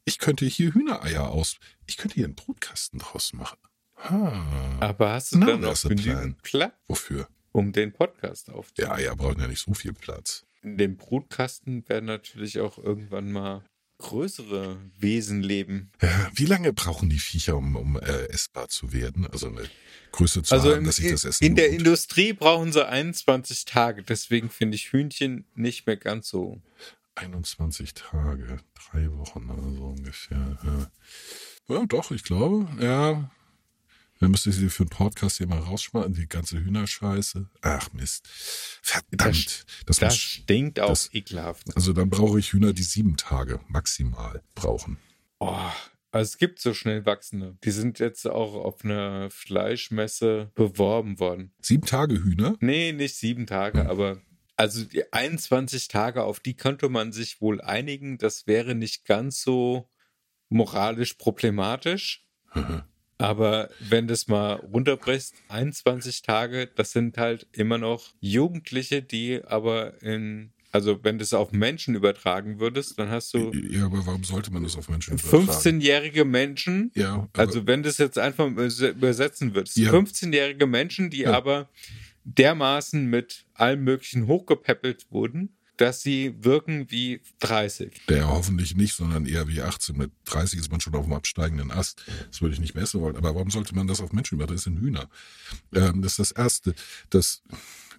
ich könnte hier Hühnereier aus, ich könnte hier einen Brutkasten draus machen. Ah, Aber hast du No, dann noch genügend Platz, wofür? um den Podcast aufzunehmen? Ja, Eier brauchen ja nicht so viel Platz. In dem Brutkasten werden natürlich auch irgendwann mal größere Wesen leben. Ja, wie lange brauchen die Viecher, um, um äh, essbar zu werden? Also eine Größe zu Also haben, in, dass sich das Essen in der. Industrie brauchen sie 21 Tage. Deswegen finde ich Hühnchen nicht mehr ganz so. 21 Tage, drei Wochen oder so ungefähr. Ja, ja doch, ich glaube, ja. Dann müsste ich sie für einen Podcast hier mal rausschmeißen, die ganze Hühnerscheiße. Ach Mist. Verdammt. Das, Das muss, stinkt auch das- ekelhaft. also dann brauche ich Hühner, die sieben Tage maximal brauchen. Oh, also es gibt so schnell wachsende. Die sind jetzt auch auf einer Fleischmesse beworben worden. Sieben Tage Hühner? Nee, nicht sieben Tage, Hm. aber also die 21 Tage, auf die könnte man sich wohl einigen. Das wäre nicht ganz so moralisch problematisch. Aber wenn das mal runterbrichst, 21 Tage, das sind halt immer noch Jugendliche, die aber in, also wenn du es auf Menschen übertragen würdest, dann hast du Ja, aber warum sollte man das auf Menschen übertragen? 15-jährige Menschen, Ja, also wenn du es jetzt einfach überse- übersetzen würdest, Ja. 15-jährige Menschen, die Ja. aber dermaßen mit allem Möglichen hochgepäppelt wurden, dass sie wirken wie 30. Der hoffentlich nicht, sondern eher wie 18. Mit 30 ist man schon auf dem absteigenden Ast. Das würde ich nicht messen wollen. Aber warum sollte man das auf Menschen übertragen? Das sind Hühner. Ähm, das ist das Erste. Das,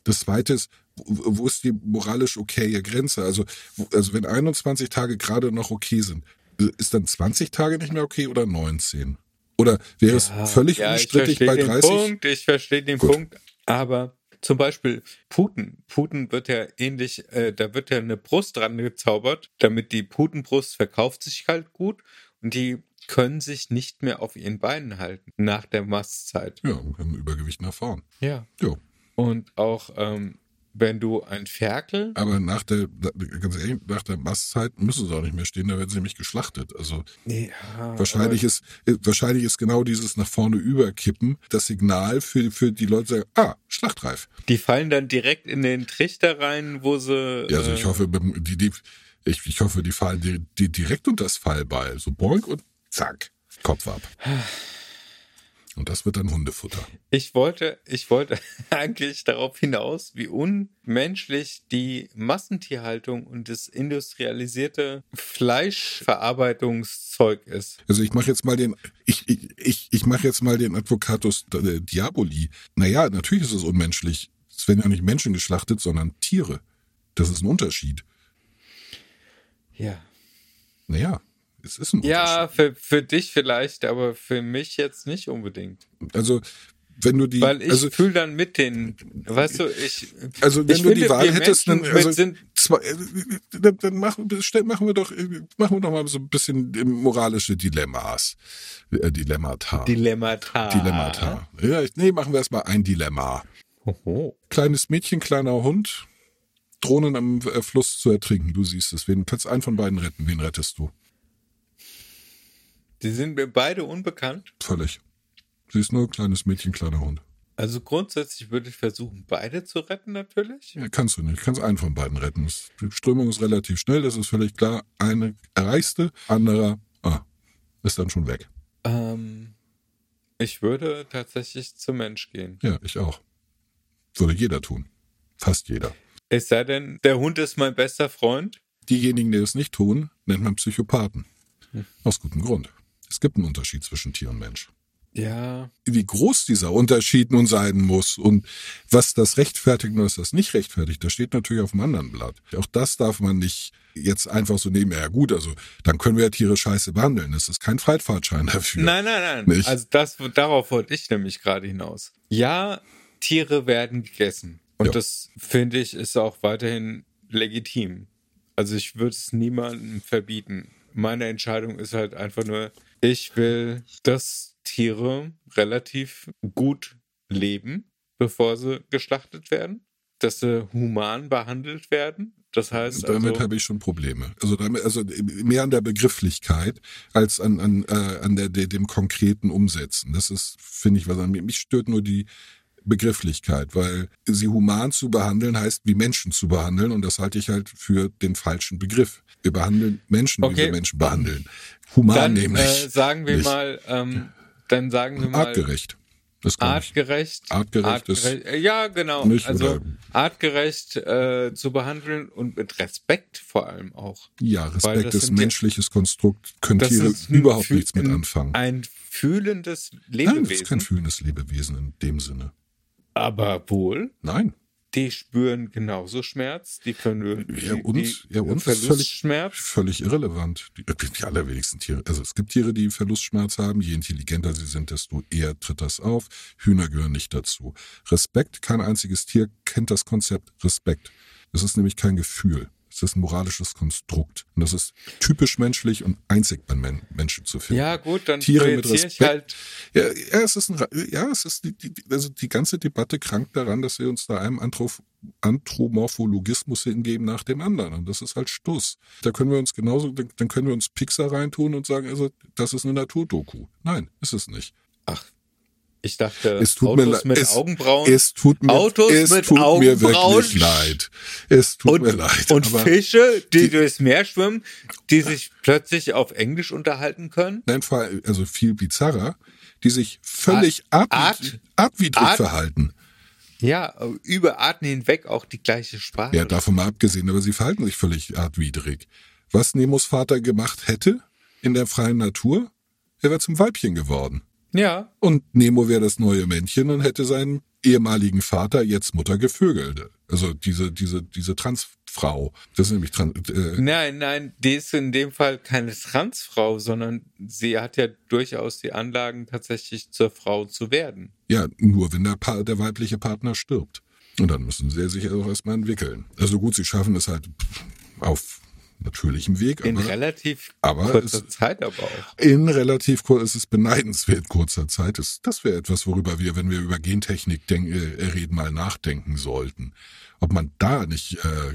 das Zweite ist, wo ist die moralisch okaye Grenze? Also, also wenn 21 Tage gerade noch okay sind, ist dann 20 Tage nicht mehr okay oder 19? Oder wäre es völlig ja, unstrittig ich verstehe bei den 30? Punkt, ich verstehe den Gut. Punkt, aber zum Beispiel Puten. Puten wird ja ähnlich, äh, da wird ja eine Brust dran gezaubert, damit die Putenbrust verkauft sich halt gut und die können sich nicht mehr auf ihren Beinen halten nach der Mastzeit. Ja, mit einem Übergewicht nach vorn. Ja. Ja. Und auch ähm, wenn du ein Ferkel, Aber nach der, ganz ehrlich, nach der Mastzeit müssen sie auch nicht mehr stehen, da werden sie nämlich geschlachtet. Also ja, Wahrscheinlich ist, äh, wahrscheinlich ist genau dieses nach vorne überkippen das Signal für, für die Leute, sagen, ah, schlachtreif. die fallen dann direkt in den Trichter rein, wo sie. Ja, also ich äh, hoffe, die, die, ich, ich hoffe, die fallen die, die direkt unter das Fallbeil. So boink und zack, Kopf ab. Und das wird dann Hundefutter. Ich wollte, ich wollte eigentlich darauf hinaus, wie unmenschlich die Massentierhaltung und das industrialisierte Fleischverarbeitungszeug ist. Also ich mache jetzt mal den, ich, ich, ich, ich mache jetzt mal den Advocatus äh, Diaboli. Naja, natürlich ist es unmenschlich. Es werden ja nicht Menschen geschlachtet, sondern Tiere. Das ist ein Unterschied. Ja. Naja, es ist ein. Ja, für, für dich vielleicht, aber für mich jetzt nicht unbedingt. Also, wenn du die, Weil ich also, fühle dann mit den, weißt du, ich. also wenn ich du die finde, Wahl wir hättest, dann, also, sind, zwei, äh, dann, machen, machen wir doch, äh, machen wir doch mal so ein bisschen moralische Dilemmas, äh, Dilemmata, Dilemmata. Dilemmata. Ja, ich, nee, machen wir erstmal ein Dilemma. Oho. Kleines Mädchen, kleiner Hund, Drohnen am Fluss zu ertrinken. Du siehst es. Wen kannst einen von beiden retten? Wen rettest du? Die sind mir beide unbekannt. Völlig. Siehst nur kleines Mädchen, kleiner Hund. Also grundsätzlich würde ich versuchen, beide zu retten, natürlich. Ja, kannst du nicht. Kannst einen von beiden retten. Die Strömung ist relativ schnell, das ist völlig klar. Eine erreichst du, anderer ah, ist dann schon weg. Ähm, ich würde tatsächlich zum Mensch gehen. Ja, ich auch. Würde jeder tun. Fast jeder. Es sei denn, der Hund ist mein bester Freund. Diejenigen, die es nicht tun, nennt man Psychopathen. Aus gutem Grund. Es gibt einen Unterschied zwischen Tier und Mensch. Ja, Wie groß dieser Unterschied nun sein muss und was das rechtfertigt und was das nicht rechtfertigt, das steht natürlich auf dem anderen Blatt. Auch das darf man nicht jetzt einfach so nehmen. Ja gut, also dann können wir ja Tiere scheiße behandeln. Das ist kein Freifahrtschein dafür. nein, nein, nein. Nicht? Also das, darauf wollte ich nämlich gerade hinaus. Ja, Tiere werden gegessen. Und Ja. das finde ich ist auch weiterhin legitim. Also ich würde es niemandem verbieten. Meine Entscheidung ist halt einfach nur, ich will, dass Tiere relativ gut leben, bevor sie geschlachtet werden, dass sie human behandelt werden. Das heißt, Damit also, habe ich schon Probleme. Also damit, also mehr an der Begrifflichkeit als an an äh, an der, dem konkreten Umsetzen. Das ist finde ich was an mir. Mich stört nur die Begrifflichkeit, weil sie human zu behandeln heißt, wie Menschen zu behandeln und das halte ich halt für den falschen Begriff. Wir behandeln Menschen, wie Okay. wir Menschen behandeln. Human Dann nämlich. äh, sagen wir nicht. mal, ähm, dann sagen wir mal Artgerecht. Ich. artgerecht. Artgerecht ist äh, ja, genau. nicht, also artgerecht äh, zu behandeln und mit Respekt vor allem auch. Ja, Respekt ist menschliches Konstrukt, können Tiere überhaupt nichts mit anfangen. Ein fühlendes Nein, das Lebewesen. ist kein fühlendes Lebewesen in dem Sinne. Aber wohl, Nein. die spüren genauso Schmerz, die können Ja, uns, die ja, uns ist völlig, völlig irrelevant. Die, die allerwenigsten Tiere. Also es gibt Tiere, die Verlustschmerz haben. Je intelligenter sie sind, desto eher tritt das auf. Hühner gehören nicht dazu. Respekt, kein einziges Tier kennt das Konzept Respekt. Es ist nämlich kein Gefühl. Es ist ein moralisches Konstrukt. Und das ist typisch menschlich und einzig bei Men Menschen zu finden. Ja, gut, dann Tiere mit Respekt. halt Ja, ja, es ist ein, ja, es ist die, die, also die ganze Debatte krankt daran, dass wir uns da einem Anthrop Anthropomorphologismus hingeben nach dem anderen. Und das ist halt Stuss. Da können wir uns genauso, dann dann können wir uns Pixar reintun und sagen, also, das ist eine Naturdoku. Nein, ist es nicht. Ach, ich dachte, Es tut Autos mir leid. mit es, Augenbrauen Es tut mir, Autos es mit tut mir Augenbrauen. wirklich leid. Es tut und, mir leid. und Fische, die, durchs Meer schwimmen, die sich plötzlich auf Englisch unterhalten können. nein, vor allem- also viel bizarrer, die sich völlig Art- abwid abwidrig Art- verhalten. Ja, über Arten hinweg auch die gleiche Sprache. Ja, davon mal abgesehen, aber sie verhalten sich völlig artwidrig. Was Nemos Vater gemacht hätte in der freien Natur, er wäre zum Weibchen geworden. Ja, Und Nemo wäre das neue Männchen und hätte seinen ehemaligen Vater, jetzt Mutter, gevögelt. Also diese, diese, diese Transfrau. Das ist nämlich Trans, äh, nein, nein, die ist in dem Fall keine Transfrau, sondern sie hat ja durchaus die Anlagen, tatsächlich zur Frau zu werden. ja, nur wenn der, pa der weibliche Partner stirbt. Und dann müssen sie sich auch erstmal entwickeln. Also gut, sie schaffen es halt auf natürlichem Weg, In aber relativ aber kurzer es- Zeit aber auch. in relativ kur es ist beneidenswert kurzer Zeit. Das, das wäre etwas, worüber wir, wenn wir über Gentechnik denk, äh, reden, mal nachdenken sollten. Ob man da nicht, äh,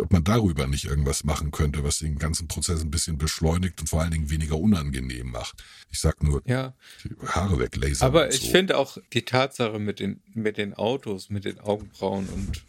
ob man darüber nicht irgendwas machen könnte, was den ganzen Prozess ein bisschen beschleunigt und vor allen Dingen weniger unangenehm macht. Ich sag nur, Ja, die Haare weglasern. aber und ich so. finde auch die Tatsache mit den, mit den Autos, mit den Augenbrauen und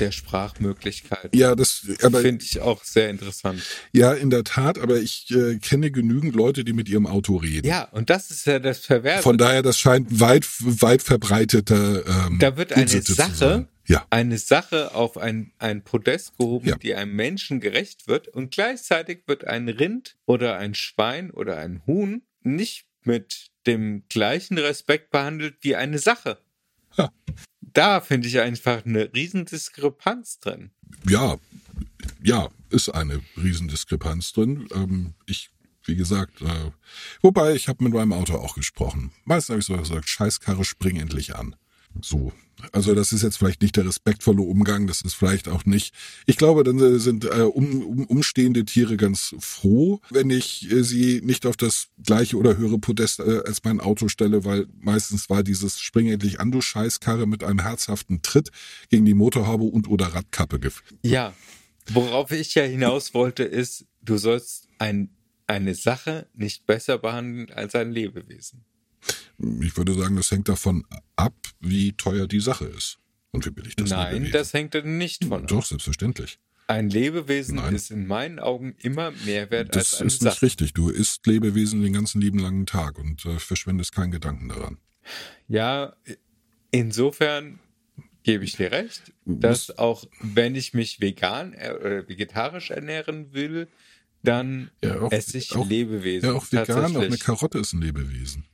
der Sprachmöglichkeit, Ja, das, finde ich auch sehr interessant. ja, in der Tat, aber ich äh, kenne genügend Leute, die mit ihrem Auto reden. Ja, und das ist ja das Perverse. Von daher, das scheint weit, weit verbreiteter. Ähm, Da wird eine Unsitte zu Sache. Ja. eine Sache auf ein, ein Podest gehoben, Ja. die einem Menschen gerecht wird und gleichzeitig wird ein Rind oder ein Schwein oder ein Huhn nicht mit dem gleichen Respekt behandelt wie eine Sache. Ja. Da finde ich einfach eine Riesendiskrepanz drin. ja, ja, ist eine Riesendiskrepanz drin. Ähm, ich, wie gesagt, äh, wobei ich habe mit meinem Auto auch gesprochen. Meistens habe ich so gesagt, Scheißkarre, spring endlich an. So. Also das ist jetzt vielleicht nicht der respektvolle Umgang, das ist vielleicht auch nicht. Ich glaube, dann äh, sind äh, um, um, umstehende Tiere ganz froh, wenn ich äh, sie nicht auf das gleiche oder höhere Podest äh, als mein Auto stelle, weil meistens war dieses Spring endlich an, du Scheißkarre mit einem herzhaften Tritt gegen die Motorhaube und oder Radkappe Ja, worauf ich ja hinaus wollte, ist, du sollst ein, eine Sache nicht besser behandeln als ein Lebewesen. Ich würde sagen, das hängt davon ab, wie teuer die Sache ist. Und wie billig das Nein, Lebewesen. das hängt dann nicht von ab. Doch, selbstverständlich. Ein Lebewesen Nein. ist in meinen Augen immer mehr wert Das als eine ist nicht Sache. richtig. Du isst Lebewesen den ganzen lieben langen Tag und äh, verschwendest keinen Gedanken daran. Ja, insofern gebe ich dir recht, dass auch wenn ich mich vegan äh, oder vegetarisch ernähren will, dann Ja, auch- esse ich auch- Lebewesen. Ja, auch vegan, auch eine. Karotte ist ein Lebewesen.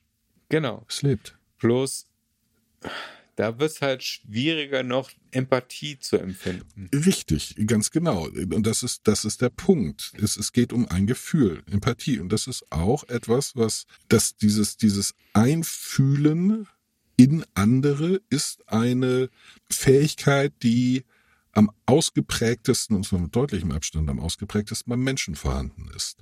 Genau. Es lebt. Bloß da wird es halt schwieriger, noch Empathie zu empfinden. Richtig, ganz genau. Und das ist, das ist der Punkt. Es, es geht um ein Gefühl, Empathie. Und das ist auch etwas, was, dass dieses, dieses Einfühlen in andere ist eine Fähigkeit, die am ausgeprägtesten, und zwar mit deutlichem Abstand am ausgeprägtesten beim Menschen vorhanden ist.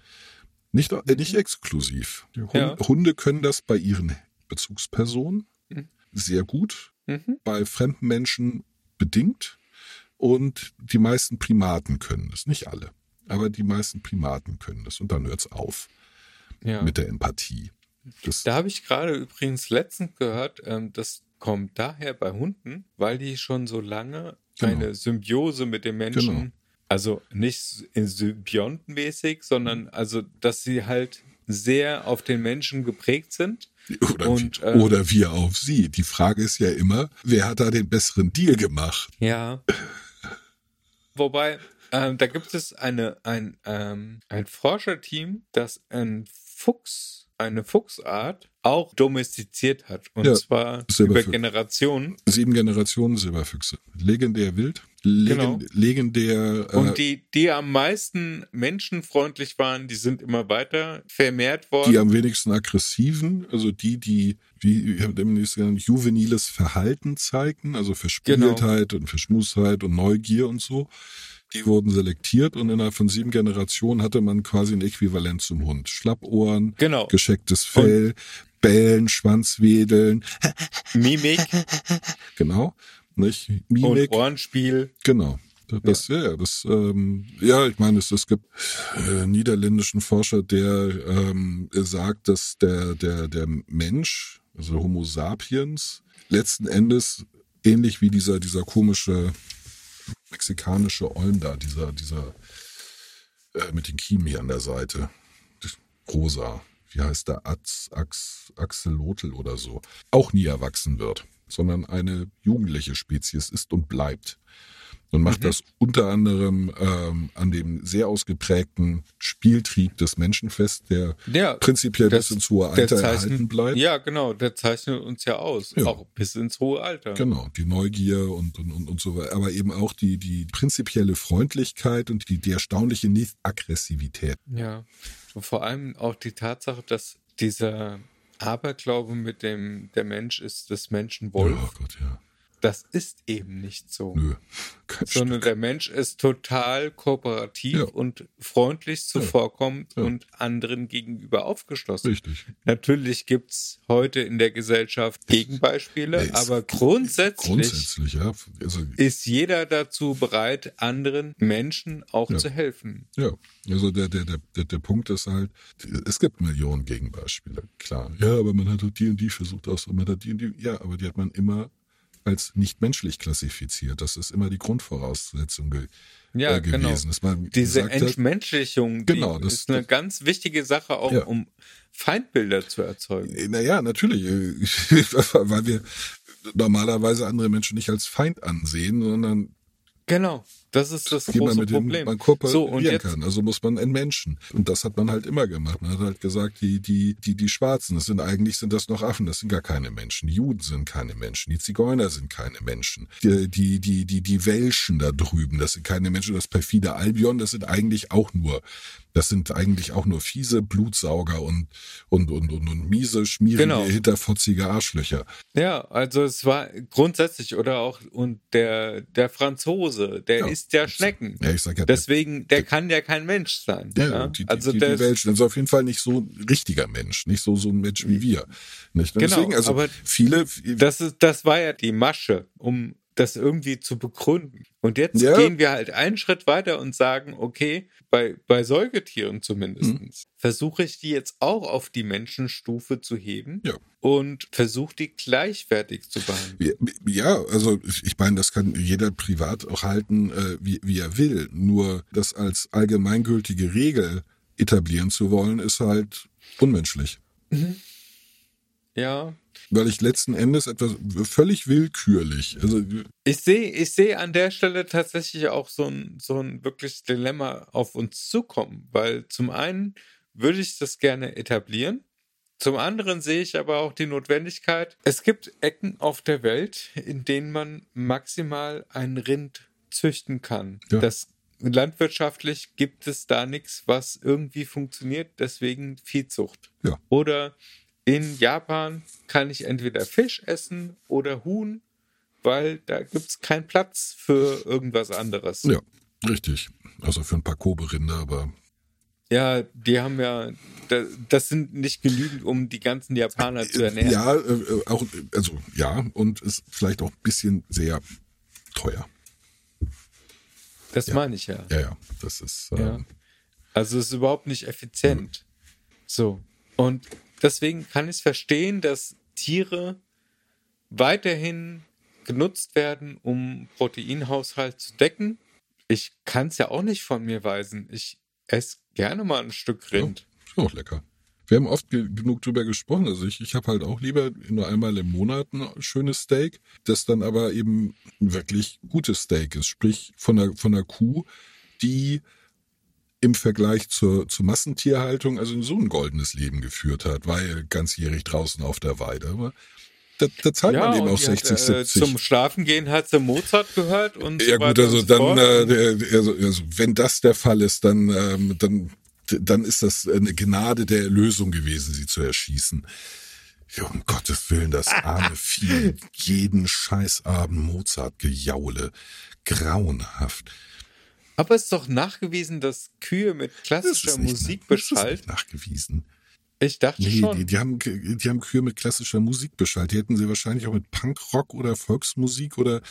Nicht, äh, nicht exklusiv. Hunde, Ja. Hunde können das bei ihren Bezugspersonen Mhm. sehr gut Mhm. bei fremden Menschen bedingt und die meisten Primaten können es. Nicht alle, aber die meisten Primaten können es. Und dann hört es auf Ja. mit der Empathie. Das, Da habe ich gerade übrigens letztens gehört, ähm, dass kommt daher bei Hunden, weil die schon so lange Genau. eine Symbiose mit dem Menschen, Genau. Also nicht symbiontenmäßig, sondern also, dass sie halt sehr auf den Menschen geprägt sind. Oder, Und, ähm, oder wir auf sie. Die Frage ist ja immer, wer hat da den besseren Deal gemacht? Ja. Wobei, ähm, da gibt es eine, ein, ähm, ein Forscherteam, das ein Fuchs, eine Fuchsart auch domestiziert hat. Und Ja, zwar über. Generationen. Sieben Generationen Silberfüchse. Legendär wild. Legend, Genau. Legendär. Äh, Und die, die am meisten menschenfreundlich waren, die sind immer weiter vermehrt worden. die am wenigsten aggressiven, also die, die, wie ich habe demnächst genannt, juveniles Verhalten zeigten, also Verspieltheit Genau. und Verschmusheit und Neugier und so, die wurden selektiert und innerhalb von sieben Generationen hatte man quasi ein Äquivalent zum Hund. Schlappohren, Genau. geschecktes Fell, Bellen, Schwanzwedeln, Mimik genau, nicht? und Mimik, Ohrenspiel. Genau. Das, ja, ja, das, ähm, ja, ich meine, es, es gibt äh, niederländischen Forscher, der ähm, sagt, dass der, der, der Mensch, also Homo sapiens, letzten Endes ähnlich wie dieser, dieser komische mexikanische Olm da, dieser, dieser äh, mit den Kiemen hier an der Seite, rosa, wie heißt der, Ax, Ax, Axolotl oder so, auch nie erwachsen wird, sondern eine jugendliche Spezies ist und bleibt. Und macht das unter anderem ähm, an dem sehr ausgeprägten Spieltrieb des Menschen fest, der Ja, prinzipiell das- bis ins hohe der Alter zeichnet- erhalten bleibt. Ja, genau, der zeichnet uns ja aus, Ja. auch bis ins hohe Alter. Genau, die Neugier und, und, und, und so weiter, aber eben auch die, die prinzipielle Freundlichkeit und die, die erstaunliche Nicht-Aggressivität. Ja, und vor allem auch die Tatsache, dass dieser Aberglaube mit dem, der Mensch ist des Menschen Wolf, Oh Gott, ja. Das ist eben nicht so. Nö. Kein Sondern der Mensch ist total kooperativ Ja. und freundlich zuvorkommend Ja. und anderen gegenüber aufgeschlossen. Richtig. Natürlich gibt's heute in der Gesellschaft Gegenbeispiele, Nee, es- aber grundsätzlich, Grundsätzlich, ja. Also, ist jeder dazu bereit, anderen Menschen auch Ja. zu helfen. ja. Also der, der, der, der, Punkt ist halt, es gibt Millionen Gegenbeispiele, klar. Ja, aber man hat doch die und die versucht aus, man hat die und die, ja, aber die hat man immer als nicht menschlich klassifiziert. Das ist immer die Grundvoraussetzung ge Ja, äh, gewesen. genau. Diese gesagt Entmenschlichung, Genau, das- ist eine ganz wichtige Sache, auch Ja. um Feindbilder zu erzeugen. Äh, Naja, natürlich, äh, weil wir normalerweise andere Menschen nicht als Feind ansehen, sondern Genau, das ist das große mit dem Problem. man kooperieren So, und jetzt, kann. Also muss man entmenschen. Und das hat man halt immer gemacht. Man hat halt gesagt, die, die, die, die Schwarzen, das sind eigentlich sind das noch Affen, das sind gar keine Menschen. Die Juden sind keine Menschen. Die Zigeuner sind keine Menschen. Die, die, die, die, die Welschen da drüben, das sind keine Menschen. Das perfide Albion, das sind eigentlich auch nur, das sind eigentlich auch nur fiese Blutsauger und, und, und, und, und miese, schmierige, Genau. hinterfotzige Arschlöcher. ja, also es war grundsätzlich oder auch und der der Franzose, der Ja. Isst ja Schnecken. Ja, ich sag ja, Deswegen, der kann ja kein Mensch sein. Ja, ja? Die, die, also die, der die Welschen. Also auf jeden Fall nicht so ein richtiger Mensch, nicht so so ein Mensch wie wir. Nicht? Und Genau, Deswegen, also aber viele, Das, ist, das war ja die Masche, um das irgendwie zu begründen. Und jetzt Ja. gehen wir halt einen Schritt weiter und sagen, okay, bei, bei Säugetieren zumindest, Mhm. versuche ich die jetzt auch auf die Menschenstufe zu heben Ja. und versuche die gleichwertig zu behandeln. ja, also ich meine, das kann jeder privat auch halten, äh, wie, wie er will. Nur das als allgemeingültige Regel etablieren zu wollen, ist halt unmenschlich. Ja, Weil ich letzten Endes etwas völlig willkürlich, also ich sehe ich sehe an der Stelle tatsächlich auch so ein, so ein wirkliches Dilemma auf uns zukommen, weil zum einen würde ich das gerne etablieren, zum anderen sehe ich aber auch die Notwendigkeit, es gibt Ecken auf der Welt, in denen man maximal ein Rind züchten kann. Ja. Das landwirtschaftlich gibt es da nichts, was irgendwie funktioniert, deswegen Viehzucht. Ja. Oder in Japan kann ich entweder Fisch essen oder Huhn, weil da gibt es keinen Platz für irgendwas anderes. ja, richtig. Also für ein paar Kobe-Rinder, aber Ja, die haben ja, da- das sind nicht genügend, um die ganzen Japaner zu ernähren. ja, äh, äh, auch, also ja, und ist vielleicht auch ein bisschen sehr teuer. Das Ja. meine ich ja. Ja, ja, das ist. Äh, Ja. Also es ist überhaupt nicht effizient. So. Und deswegen kann ich es verstehen, dass Tiere weiterhin genutzt werden, um Proteinhaushalt zu decken. Ich kann es ja auch nicht von mir weisen. Ich esse gerne mal ein Stück Rind. Ja, ist auch lecker. Wir haben oft ge genug drüber gesprochen. Also ich, ich habe halt auch lieber nur einmal im Monat ein schönes Steak, das dann aber eben ein wirklich gutes Steak ist. Sprich von der, von der Kuh, die im Vergleich zur, zur Massentierhaltung also so ein goldenes Leben geführt hat, weil ganzjährig draußen auf der Weide. Aber da, da zahlt man eben auch die 60, hat, äh, 70. Zum Schlafen gehen hat sie Mozart gehört und so Ja gut, weiter also so dann, äh, also, also wenn das der Fall ist, dann, ähm, dann, dann ist das eine Gnade der Erlösung gewesen, sie zu erschießen. Ja, um Gottes Willen, das arme Vieh, jeden Scheißabend Mozart-Gejaule. Grauenhaft. Aber es ist doch nachgewiesen, dass Kühe mit Das klassischer nicht, Musik das ist beschallt. nicht nachgewiesen. Ich dachte Nee, schon. die, die, haben, die haben Kühe mit klassischer Musik beschallt. Die hätten sie wahrscheinlich auch mit Punkrock oder Volksmusik oder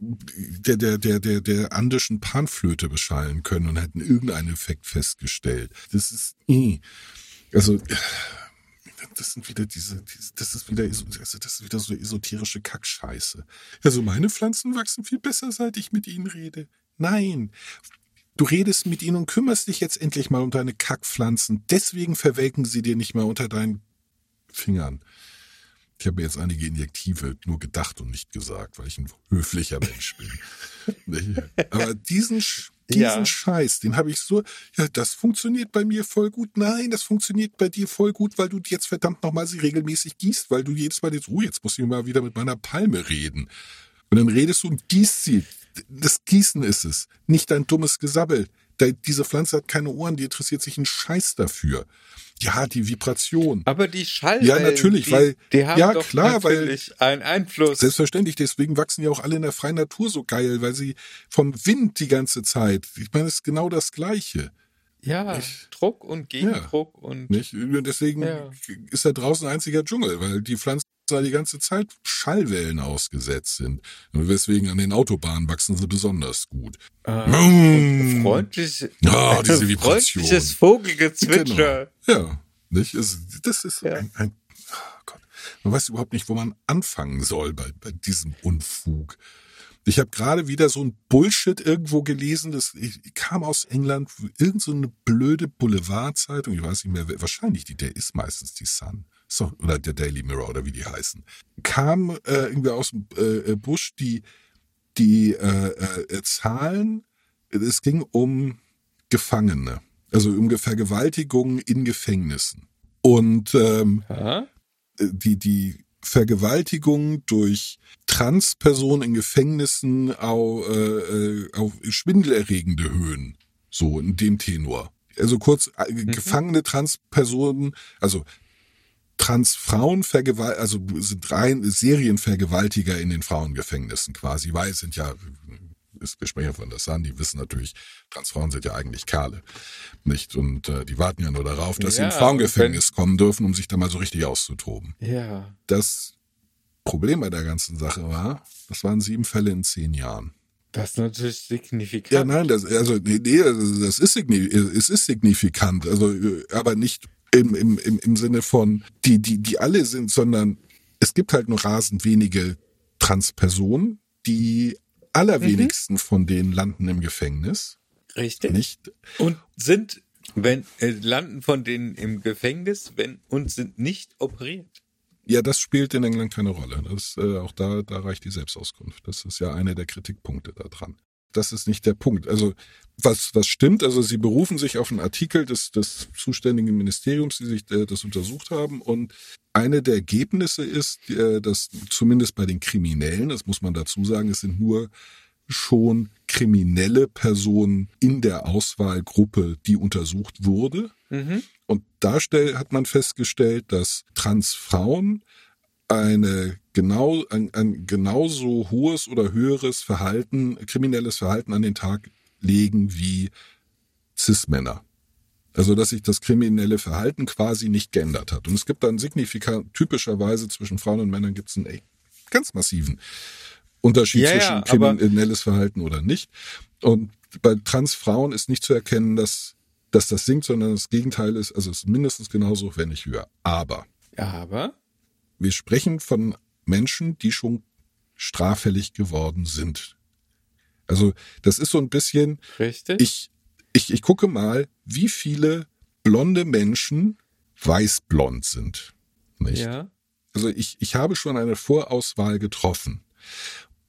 der, der, der, der, der andischen Panflöte beschallen können und hätten irgendeinen Effekt festgestellt. Das ist, eh. also, das sind wieder diese, das ist wieder, also das ist wieder so esoterische Kackscheiße. Also meine Pflanzen wachsen viel besser, seit ich mit ihnen rede. Nein. Du redest mit ihnen und kümmerst dich jetzt endlich mal um deine Kackpflanzen. Deswegen verwelken sie dir nicht mehr unter deinen Fingern. Ich habe mir jetzt einige Injektive nur gedacht und nicht gesagt, weil ich ein höflicher Mensch bin. Aber diesen, diesen Ja. Scheiß, den habe ich so, ja, das funktioniert bei mir voll gut. Nein, das funktioniert bei dir voll gut, weil du jetzt verdammt nochmal sie regelmäßig gießt, weil du jedes Mal jetzt, oh, jetzt muss ich mal wieder mit meiner Palme reden. Und dann redest du und gießt sie. Das Gießen ist es, nicht dein dummes Gesabbel. Da- Diese Pflanze hat keine Ohren, die interessiert sich einen Scheiß dafür. Ja, die Vibration. Aber die Schallwellen, Ja, natürlich, die, weil- die haben ja, doch klar, weil- natürlich einen Einfluss. Selbstverständlich, deswegen wachsen ja auch alle in der freien Natur so geil, weil sie vom Wind die ganze Zeit, ich meine, es ist genau das Gleiche. ja, Druck und Gegendruck und Nicht? Und Deswegen Ja. ist da draußen ein einziger Dschungel, weil die Pflanzen da die ganze Zeit Schallwellen ausgesetzt sind. Und deswegen an den Autobahnen wachsen sie besonders gut. äh, Mm. freundlich, Ah, diese Vibration. freundliches Vogelgezwitscher. Genau. Ja, nicht? Es, das ist Ja. ein, ein oh Gott. Man weiß überhaupt nicht, wo man anfangen soll bei, bei diesem Unfug. Ich habe gerade wieder so ein Bullshit irgendwo gelesen, das ich, kam aus England, irgend so eine blöde Boulevardzeitung, ich weiß nicht mehr, wahrscheinlich die, der ist meistens die Sun, doch, oder der Daily Mirror oder wie die heißen, kam äh, irgendwie aus dem äh, äh, Busch die die äh, äh, Zahlen, es ging um Gefangene, also um Vergewaltigungen in Gefängnissen. Und ähm, die, die Vergewaltigung durch Transpersonen in Gefängnissen auf, äh, äh, auf schwindelerregende Höhen. So in dem Tenor. Also kurz, äh, gefangene Transpersonen, also Transfrauen vergewalt, also sind rein Serienvergewaltiger in den Frauengefängnissen quasi, weil es sind ja, wir sprechen von der Sun, die wissen natürlich, Transfrauen sind ja eigentlich Kerle, nicht? Und äh, die warten ja nur darauf, dass sie Ja, ins Frauengefängnis kommen dürfen, um sich da mal so richtig auszutoben. Ja. Das Problem bei der ganzen Sache war, das waren sieben Fälle in zehn Jahren. Das ist natürlich signifikant. Ja, nein, das, also, nee, das ist, es ist signifikant, also, äh, aber nicht im, im, im, im Sinne von, die, die, die alle sind, sondern es gibt halt nur rasend wenige Transpersonen, die allerwenigsten von denen landen im Gefängnis, Richtig. nicht? Und sind, wenn, äh, landen von denen im Gefängnis, wenn, und sind nicht operiert. Ja, das spielt in England keine Rolle. Das, äh, auch da, da reicht die Selbstauskunft. Das ist ja einer der Kritikpunkte daran. Das ist nicht der Punkt. Also was, was stimmt, also sie berufen sich auf einen Artikel des, des zuständigen Ministeriums, die sich äh, das untersucht haben. Und eine der Ergebnisse ist, äh, dass zumindest bei den Kriminellen, das muss man dazu sagen, es sind nur schon kriminelle Personen in der Auswahlgruppe, die untersucht wurde. Mhm. Und da hat man festgestellt, dass Transfrauen eine genau, ein, ein genauso hohes oder höheres Verhalten, kriminelles Verhalten an den Tag legen wie Cis-Männer. Also, dass sich das kriminelle Verhalten quasi nicht geändert hat. Und es gibt dann signifikant, typischerweise zwischen Frauen und Männern gibt es einen ey, ganz massiven Unterschied Ja, zwischen ja, kriminelles Verhalten oder nicht. Und bei Transfrauen ist nicht zu erkennen, dass, dass das sinkt, sondern das Gegenteil ist, also es ist mindestens genauso, wenn nicht höher. Aber Aber, wir sprechen von Menschen, die schon straffällig geworden sind. Also das ist so ein bisschen, Richtig? ich, ich, ich gucke mal, wie viele blonde Menschen weißblond sind. Nicht? ja. Also ich, ich habe schon eine Vorauswahl getroffen.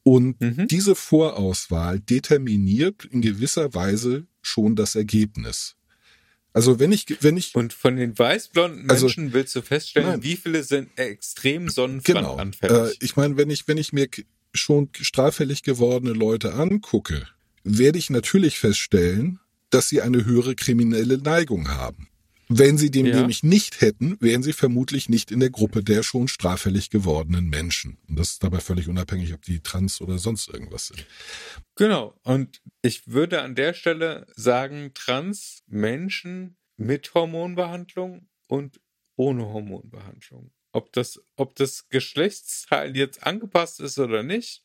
Und Mhm. diese Vorauswahl determiniert in gewisser Weise schon das Ergebnis. Also wenn ich, wenn ich, Und von den weißblonden Also- Menschen willst du feststellen, Nein. wie viele sind extrem genau, sonnenfrandanfällig? äh, ich meine, wenn ich, wenn ich mir schon straffällig gewordene Leute angucke, werde ich natürlich feststellen, dass sie eine höhere kriminelle Neigung haben. Wenn sie dem Ja. nämlich nicht hätten, wären sie vermutlich nicht in der Gruppe der schon straffällig gewordenen Menschen. Und das ist dabei völlig unabhängig, ob die trans oder sonst irgendwas sind. Genau. Und ich würde an der Stelle sagen, trans Menschen mit Hormonbehandlung und ohne Hormonbehandlung. Ob das, ob das Geschlechtsteil jetzt angepasst ist oder nicht,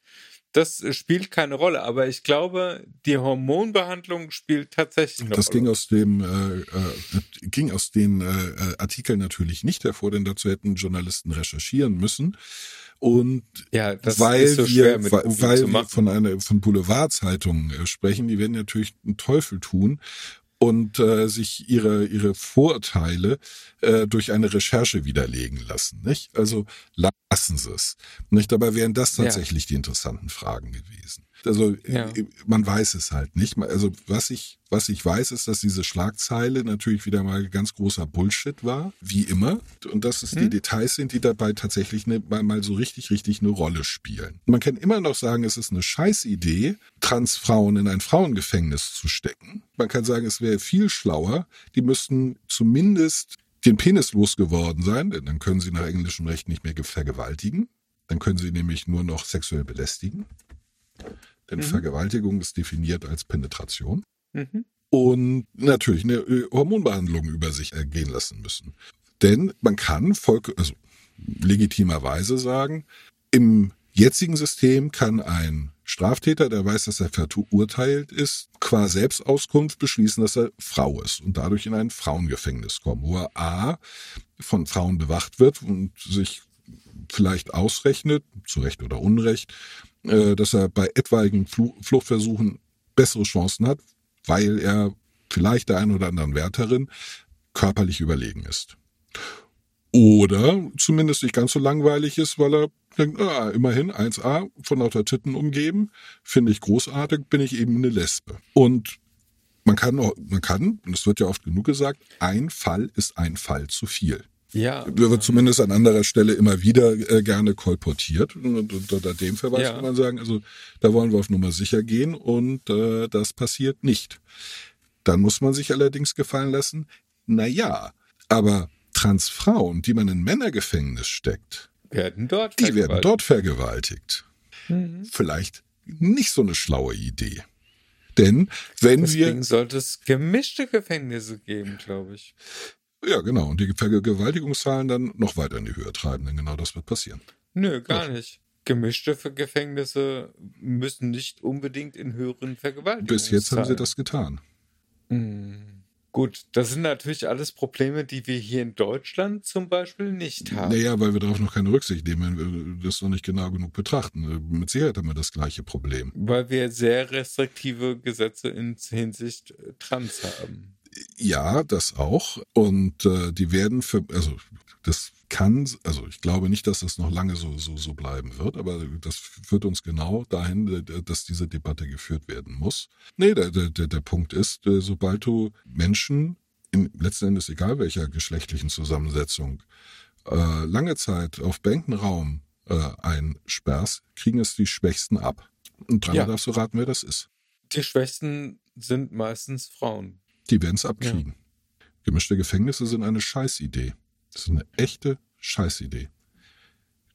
das spielt keine Rolle. Aber ich glaube, die Hormonbehandlung spielt tatsächlich eine Das Rolle. ging aus dem äh, äh, ging aus den äh, äh, Artikeln natürlich nicht hervor, denn dazu hätten Journalisten recherchieren müssen. Und ja, das weil so wir, weil, weil wir von einer von Boulevardzeitungen äh, sprechen, die werden natürlich einen Teufel tun und äh, sich ihre ihre Vorurteile äh, durch eine Recherche widerlegen lassen, nicht? Also lassen Sie es. Nicht? Dabei wären das Ja. tatsächlich die interessanten Fragen gewesen. Also Ja. äh, man weiß es halt nicht. Also was ich was ich weiß, ist, dass diese Schlagzeile natürlich wieder mal ganz großer Bullshit war, wie immer, und dass es die Hm. Details sind, die dabei tatsächlich ne, mal, mal so richtig richtig eine Rolle spielen. Man kann immer noch sagen, es ist eine Scheißidee, Transfrauen in ein Frauengefängnis zu stecken. Man kann sagen, es wäre viel schlauer, die müssten zumindest den Penis losgeworden sein, denn dann können sie nach englischem Recht nicht mehr vergewaltigen. Dann können sie nämlich nur noch sexuell belästigen. Denn Mhm. Vergewaltigung ist definiert als Penetration. Mhm. Und natürlich eine äh, Hormonbehandlung über sich ergehen lassen müssen. Denn man kann voll, also legitimerweise sagen, im jetzigen System kann ein Straftäter, der weiß, dass er verurteilt ist, qua Selbstauskunft beschließen, dass er Frau ist und dadurch in ein Frauengefängnis kommen, wo er A von Frauen bewacht wird und sich vielleicht ausrechnet, zu Recht oder Unrecht, äh, dass er bei etwaigen Flu Fluchtversuchen bessere Chancen hat, weil er vielleicht der einen oder anderen Wärterin körperlich überlegen ist. Oder zumindest nicht ganz so langweilig ist, weil er denkt, ah, immerhin 1a von lauter Titten umgeben, finde ich großartig, bin ich eben eine Lesbe. Und man kann, man kann, und es wird ja oft genug gesagt, ein Fall ist ein Fall zu viel. Ja. Wird zumindest an anderer Stelle immer wieder äh, gerne kolportiert. Und unter dem Verweis Ja. kann man sagen, also da wollen wir auf Nummer sicher gehen und äh, das passiert nicht. Dann muss man sich allerdings gefallen lassen, na ja, aber Transfrauen, die man in Männergefängnis steckt, werden dort die werden vergewaltigt. dort vergewaltigt. Mhm. Vielleicht nicht so eine schlaue Idee. Denn wenn wir Deswegen sollte es gemischte Gefängnisse geben, glaube ich. Ja, genau. Und die Vergewaltigungszahlen dann noch weiter in die Höhe treiben, denn genau das wird passieren. Nö, gar nicht. Gemischte Gefängnisse müssen nicht unbedingt in höheren Vergewaltigungszahlen. Bis jetzt haben sie das getan. Hm. Gut, das sind natürlich alles Probleme, die wir hier in Deutschland zum Beispiel nicht haben. Naja, weil wir darauf noch keine Rücksicht nehmen, wenn wir das noch nicht genau genug betrachten. Mit Sicherheit haben wir das gleiche Problem. Weil wir sehr restriktive Gesetze in Hinsicht Trans haben. Ja, das auch. Und äh, die werden für, also das kann, also ich glaube nicht, dass das noch lange so, so, so bleiben wird, aber das führt uns genau dahin, dass diese Debatte geführt werden muss. Nee, der, der, der Punkt ist, äh, sobald du Menschen, in, letzten Endes egal welcher geschlechtlichen Zusammensetzung, äh, lange Zeit auf beengten Raum äh, einsperrst, kriegen es die Schwächsten ab. Und dreimal Ja. darfst du raten, wer das ist. Die Schwächsten sind meistens Frauen. Die werden es abkriegen. Gemischte Gefängnisse sind eine Scheißidee. Das ist eine echte Scheißidee.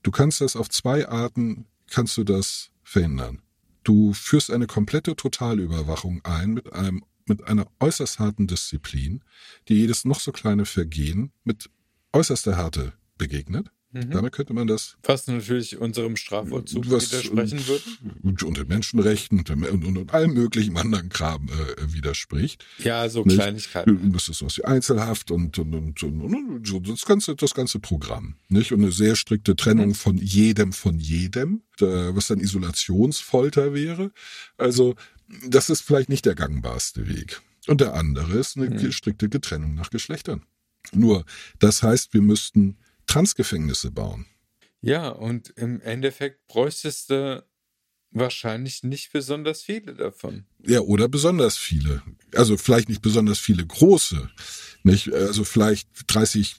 Du kannst das auf zwei Arten, kannst du das verhindern. Du führst eine komplette Totalüberwachung ein mit einem, mit einer äußerst harten Disziplin, die jedes noch so kleine Vergehen mit äußerster Härte begegnet. Damit könnte man das Was natürlich unserem Strafvollzug was, widersprechen würde. und, den Menschenrechten und, und, und allem möglichen anderen Kram äh, widerspricht. Ja, so Nicht? Kleinigkeiten. Das ist was wie Einzelhaft und, und, und, und, so das ganze, das ganze Programm. Nicht? Und eine sehr strikte Trennung von jedem von jedem, äh, was dann Isolationsfolter wäre. Also, das ist vielleicht nicht der gangbarste Weg. Und der andere ist eine Mhm. strikte Getrennung nach Geschlechtern. Nur, das heißt, wir müssten Transgefängnisse bauen. Ja, und im Endeffekt bräuchtest du wahrscheinlich nicht besonders viele davon. Ja, oder besonders viele. Also vielleicht nicht besonders viele große. Nicht? Also vielleicht 30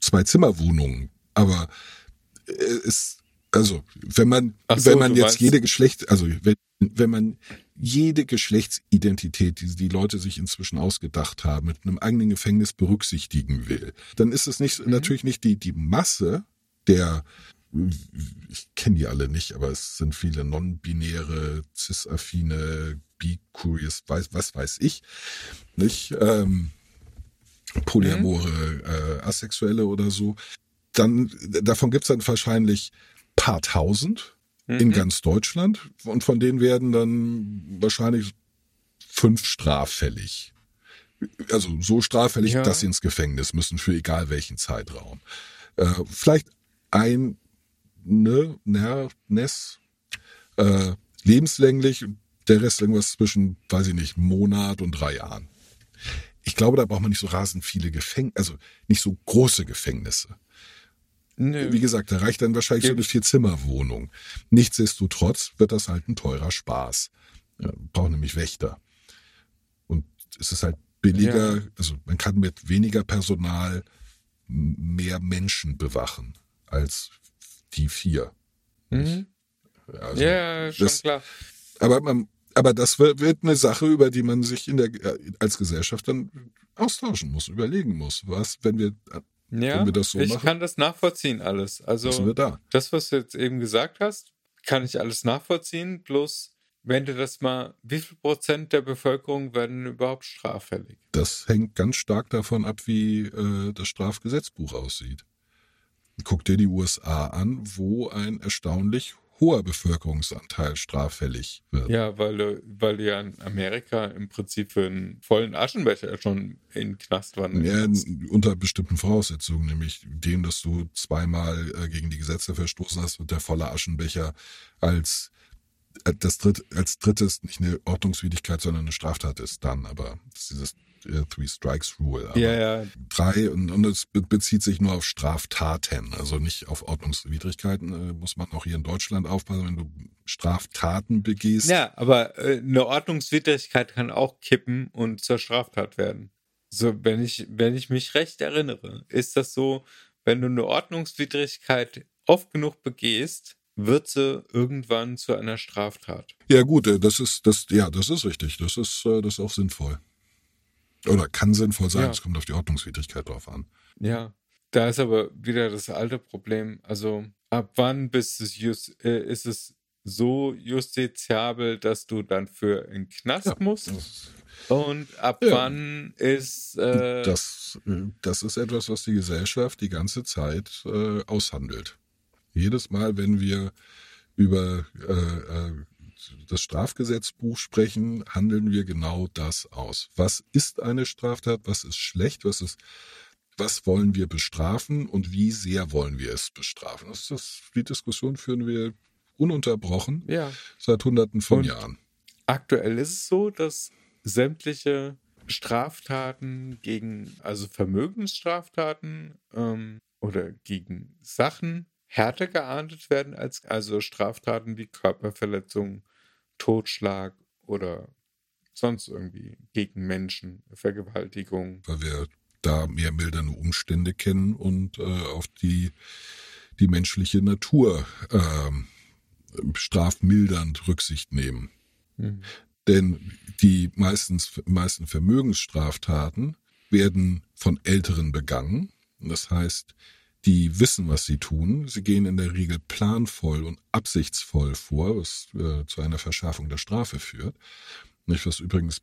Zwei-Zimmer-Wohnungen. Aber äh, es, also, wenn man, so, wenn man jetzt meinst- jede Geschlecht, also wenn, wenn man jede Geschlechtsidentität, die die Leute sich inzwischen ausgedacht haben, mit einem eigenen Gefängnis berücksichtigen will, dann ist es nicht, natürlich nicht die, die Masse der, ich kenne die alle nicht, aber es sind viele non-binäre, cis-affine, bi-curious, weiß, was weiß ich, nicht, ähm, polyamore, äh, asexuelle oder so. Dann, davon gibt's dann wahrscheinlich paar tausend in Mhm. ganz Deutschland und von denen werden dann wahrscheinlich fünf straffällig. Also so straffällig, Ja. dass sie ins Gefängnis müssen für egal welchen Zeitraum. Äh, vielleicht ein ne, ne, Ness äh, lebenslänglich, der Rest irgendwas zwischen, weiß ich nicht, Monat und drei Jahren. Ich glaube, da braucht man nicht so rasend viele Gefängnisse, also nicht so große Gefängnisse. Nö. Wie gesagt, da reicht dann wahrscheinlich so eine Vier-Zimmer-Wohnung. Nichtsdestotrotz wird das halt ein teurer Spaß. Ja, braucht nämlich Wächter. Und es ist halt billiger, Ja. also man kann mit weniger Personal mehr Menschen bewachen als die vier. Mhm. Also, Ja, schon das- klar. aber man, aber das wird, wird eine Sache, über die man sich in der, äh, als Gesellschaft dann austauschen muss, überlegen muss. Was, wenn wir, Ja, so ich machen? kann das nachvollziehen alles. Also da? das, was du jetzt eben gesagt hast, kann ich alles nachvollziehen. Bloß, wenn du das mal, wie viel Prozent der Bevölkerung werden überhaupt straffällig? Das hängt ganz stark davon ab, wie äh, das Strafgesetzbuch aussieht. Guck dir die USA an, wo ein erstaunlich hoher Bevölkerungsanteil straffällig wird. Ja, weil du, weil du ja in Amerika im Prinzip für einen vollen Aschenbecher schon in den Knast wandern Ja, unter bestimmten Voraussetzungen, nämlich dem, dass du zweimal äh, gegen die Gesetze verstoßen hast und der volle Aschenbecher als äh, das dritt, als drittes nicht eine Ordnungswidrigkeit, sondern eine Straftat ist dann, aber das ist dieses äh, Three Strikes Rule. Aber Ja, ja, drei und, und es be- bezieht sich nur auf Straftaten, also nicht auf Ordnungswidrigkeiten. Äh, muss man auch hier in Deutschland aufpassen, wenn du Straftaten begehst. Ja, aber äh, eine Ordnungswidrigkeit kann auch kippen und zur Straftat werden. So, wenn ich, wenn ich mich recht erinnere, ist das so, wenn du eine Ordnungswidrigkeit oft genug begehst, wird sie irgendwann zu einer Straftat. Ja gut, äh, das ist das ja, das ist richtig. Das ist das ist auch sinnvoll. Oder kann sinnvoll sein. Ja. Es kommt auf die Ordnungswidrigkeit drauf an. Ja, da ist aber wieder das alte Problem. Also ab wann bist es just, äh, ist es so justiziabel, dass du dann für in den Knast Ja, musst? Und ab Ja. wann ist äh, das, äh, das ist etwas, was die Gesellschaft die ganze Zeit äh, aushandelt. Jedes Mal, wenn wir über äh, äh, das Strafgesetzbuch sprechen, handeln wir genau das aus. Was ist eine Straftat? Was ist schlecht? Was ist was wollen wir bestrafen und wie sehr wollen wir es bestrafen? Das das, die Diskussion führen wir ununterbrochen ja. seit Hunderten von Und- Jahren. Aktuell ist es so, dass sämtliche Straftaten gegen, also Vermögensstraftaten ähm, oder gegen Sachen härter geahndet werden als also Straftaten wie Körperverletzung, Totschlag oder sonst irgendwie gegen Menschen, Vergewaltigung. weil wir da mehr mildernde Umstände kennen und äh, auf die, die menschliche Natur ähm, strafmildernd Rücksicht nehmen. Mhm. Denn die meistens, meisten Vermögensstraftaten werden von Älteren begangen. Das heißt, die wissen, was sie tun. Sie gehen in der Regel planvoll und absichtsvoll vor, was äh, zu einer Verschärfung der Strafe führt. Nicht, was übrigens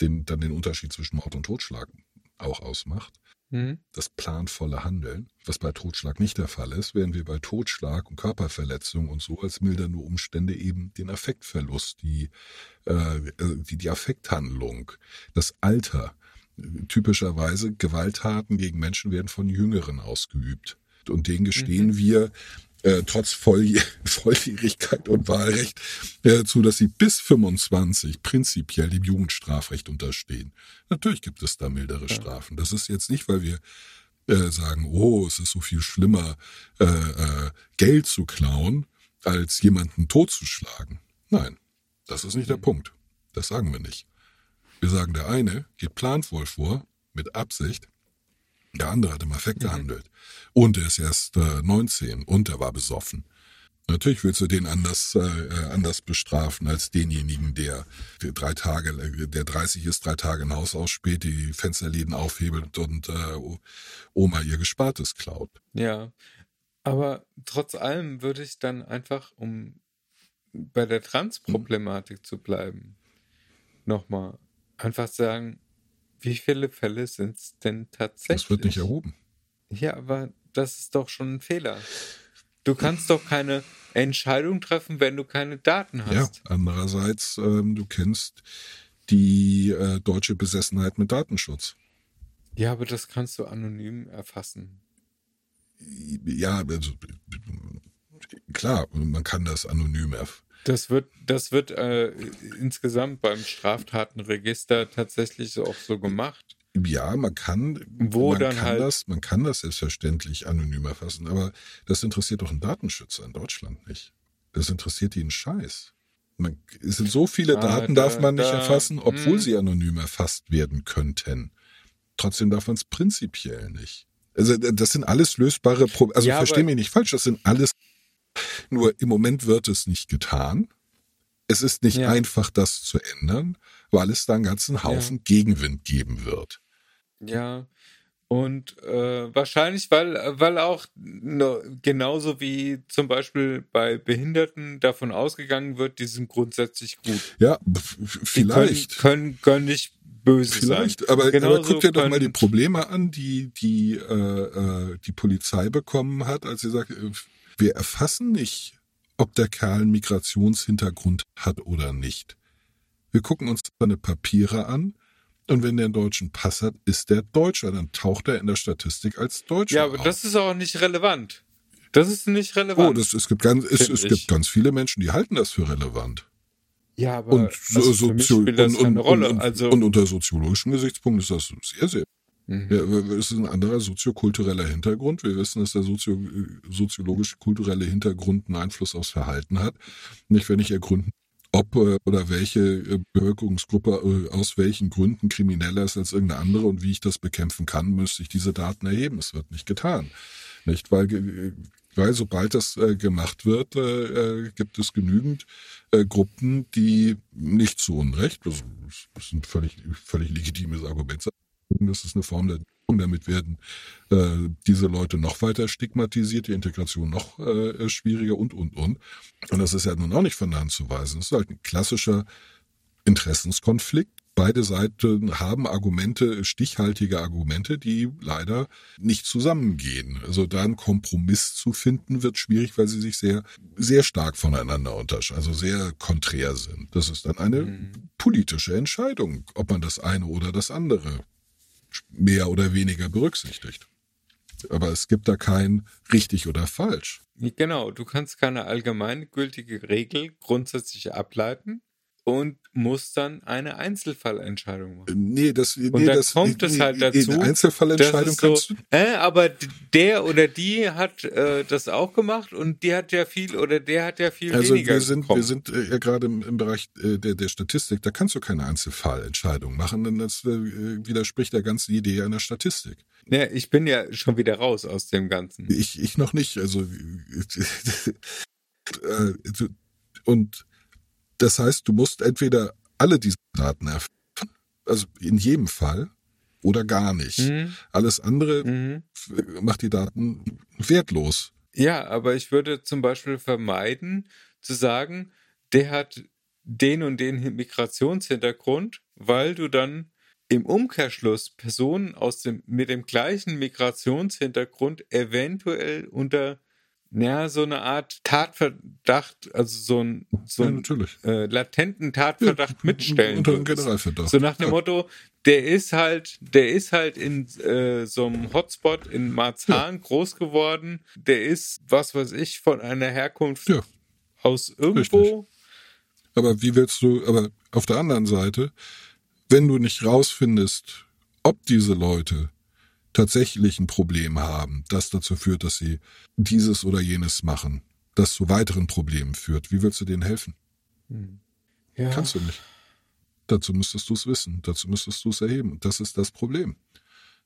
den, dann den Unterschied zwischen Mord und Totschlag auch ausmacht. Mhm. Das planvolle Handeln, was bei Totschlag nicht der Fall ist, während wir bei Totschlag und Körperverletzung und so als mildernde Umstände eben den Affektverlust, die, äh, die, die Affekthandlung, das Alter, typischerweise Gewalttaten gegen Menschen werden von Jüngeren ausgeübt. Und denen gestehen Mhm. wir äh, trotz Volljäh Volljährigkeit und Wahlrecht äh, zu, dass sie bis 25 prinzipiell dem Jugendstrafrecht unterstehen. Natürlich gibt es da mildere Strafen. Das ist jetzt nicht, weil wir äh, sagen, oh, es ist so viel schlimmer, äh, äh, Geld zu klauen, als jemanden totzuschlagen. Nein, das ist nicht der Punkt. Das sagen wir nicht. Wir sagen, der eine geht planvoll vor, mit Absicht, der andere hat im Affekt gehandelt. Und er ist erst äh, 19 und er war besoffen. Natürlich willst du den anders, äh, äh, anders bestrafen als denjenigen, der drei Tage, äh, der 30 ist, drei Tage ein Haus ausspäht, die Fensterläden aufhebelt und äh, Oma ihr Gespartes klaut. Ja, aber trotz allem würde ich dann einfach, um bei der Trans-Problematik zu bleiben, nochmal einfach sagen, wie viele Fälle sind es denn tatsächlich? Das wird nicht erhoben. Ja, aber das ist doch schon ein Fehler. Du kannst doch keine Entscheidung treffen, wenn du keine Daten Ja, hast. andererseits, ähm, du kennst die äh, deutsche Besessenheit mit Datenschutz. Ja, aber das kannst du anonym erfassen. Ja, also, klar, man kann das anonym erf Das wird, das wird äh, insgesamt beim Straftatenregister tatsächlich auch so gemacht. Ja, man kann, Wo man dann kann halt- das, man kann das selbstverständlich anonym erfassen, aber das interessiert doch einen Datenschützer in Deutschland nicht. Das interessiert einen Scheiß. Man, es sind so viele Ah, Daten da- darf man nicht da- erfassen, obwohl hm. sie anonym erfasst werden könnten. Trotzdem darf man es prinzipiell nicht. Also das sind alles lösbare Probleme. Also Ja, versteh aber- mich nicht falsch, das sind alles. Nur im Moment wird es nicht getan. Es ist nicht Ja. einfach, das zu ändern, weil es da einen ganzen Haufen Gegenwind geben wird. Ja. Und äh, wahrscheinlich, weil, weil auch no, genauso wie zum Beispiel bei Behinderten davon ausgegangen wird, die sind grundsätzlich gut. Ja, f- Die vielleicht. Können, können, können nicht böse Vielleicht, sein. aber, aber guck dir doch mal die Probleme an, die die äh, äh, die Polizei bekommen hat, als sie sagt, äh, wir erfassen nicht, ob der Kerl einen Migrationshintergrund hat oder nicht. Wir gucken uns seine Papiere an und wenn der einen deutschen Pass hat, ist der Deutscher, dann taucht er in der Statistik als Deutscher Ja, aber auf. das ist auch nicht relevant. Das ist nicht oh, relevant. das, es gibt ganz es, es gibt ganz viele Menschen, die halten das für relevant. ja, aber Und, also so, für mich spielt das und, und, keine Rolle. und, also, und unter soziologischen Gesichtspunkten ist das sehr, sehr Mhm. Ja, es ist ein anderer soziokultureller Hintergrund. Wir wissen, dass der sozio soziologische kulturelle Hintergrund einen Einfluss aufs Verhalten hat. Nicht, wenn ich ergründen, ob äh, oder welche äh, Bevölkerungsgruppe äh, aus welchen Gründen krimineller ist als irgendeine andere und wie ich das bekämpfen kann, müsste ich diese Daten erheben. Es wird nicht getan. Nicht, weil, weil sobald das gemacht wird, gibt es genügend Gruppen, die nicht zu Unrecht, das ist ein völlig, völlig legitimes Argument, das ist eine Form der damit werden äh, diese Leute noch weiter stigmatisiert, die Integration noch äh, schwieriger und, und, und. Und das ist ja nun auch nicht von der Hand zu weisen. Es ist halt ein klassischer Interessenskonflikt. Beide Seiten haben Argumente, stichhaltige Argumente, die leider nicht zusammengehen. Also da einen Kompromiss zu finden, wird schwierig, weil sie sich sehr, sehr stark voneinander unterscheiden, also sehr konträr sind. Das ist dann eine Mhm. politische Entscheidung, ob man das eine oder das andere mehr oder weniger berücksichtigt. Aber es gibt da kein richtig oder falsch. Genau, du kannst keine allgemeingültige Regel grundsätzlich ableiten und musst dann eine Einzelfallentscheidung machen. Nee, das, nee, Und dann das, kommt es nee, halt nee, dazu, Eine Einzelfallentscheidung so, kannst du. äh, aber der oder die hat äh, das auch gemacht und die hat ja viel oder der hat ja viel Also weniger wir sind, bekommen. wir sind äh, ja gerade im, im Bereich äh, der, der Statistik, da kannst du keine Einzelfallentscheidung machen, denn das äh, widerspricht der ganzen Idee einer Statistik. ja, ich bin ja schon wieder raus aus dem Ganzen. Ich, ich noch nicht. Also äh, und das heißt, du musst entweder alle diese Daten erfassen, also in jedem Fall, oder gar nicht. Mhm. Alles andere Mhm. macht die Daten wertlos. Ja, aber ich würde zum Beispiel vermeiden, zu sagen, der hat den und den Migrationshintergrund, weil du dann im Umkehrschluss Personen aus dem, mit dem gleichen Migrationshintergrund eventuell unter ja, so eine Art Tatverdacht, also so ein, so Ja, ein natürlich. äh, latenten Tatverdacht mitstellen. Unter würdest. Generalverdacht. So nach dem Ja. Motto, der ist halt, der ist halt in äh, so einem Hotspot in Marzahn groß geworden. Der ist, was weiß ich, von einer Herkunft Ja. aus irgendwo. Aber wie willst du, aber auf der anderen Seite, wenn du nicht rausfindest, ob diese Leute tatsächlich ein Problem haben, das dazu führt, dass sie dieses oder jenes machen, das zu weiteren Problemen führt, wie willst du denen helfen? Ja. Kannst du nicht. Dazu müsstest du es wissen, dazu müsstest du es erheben. Und das ist das Problem.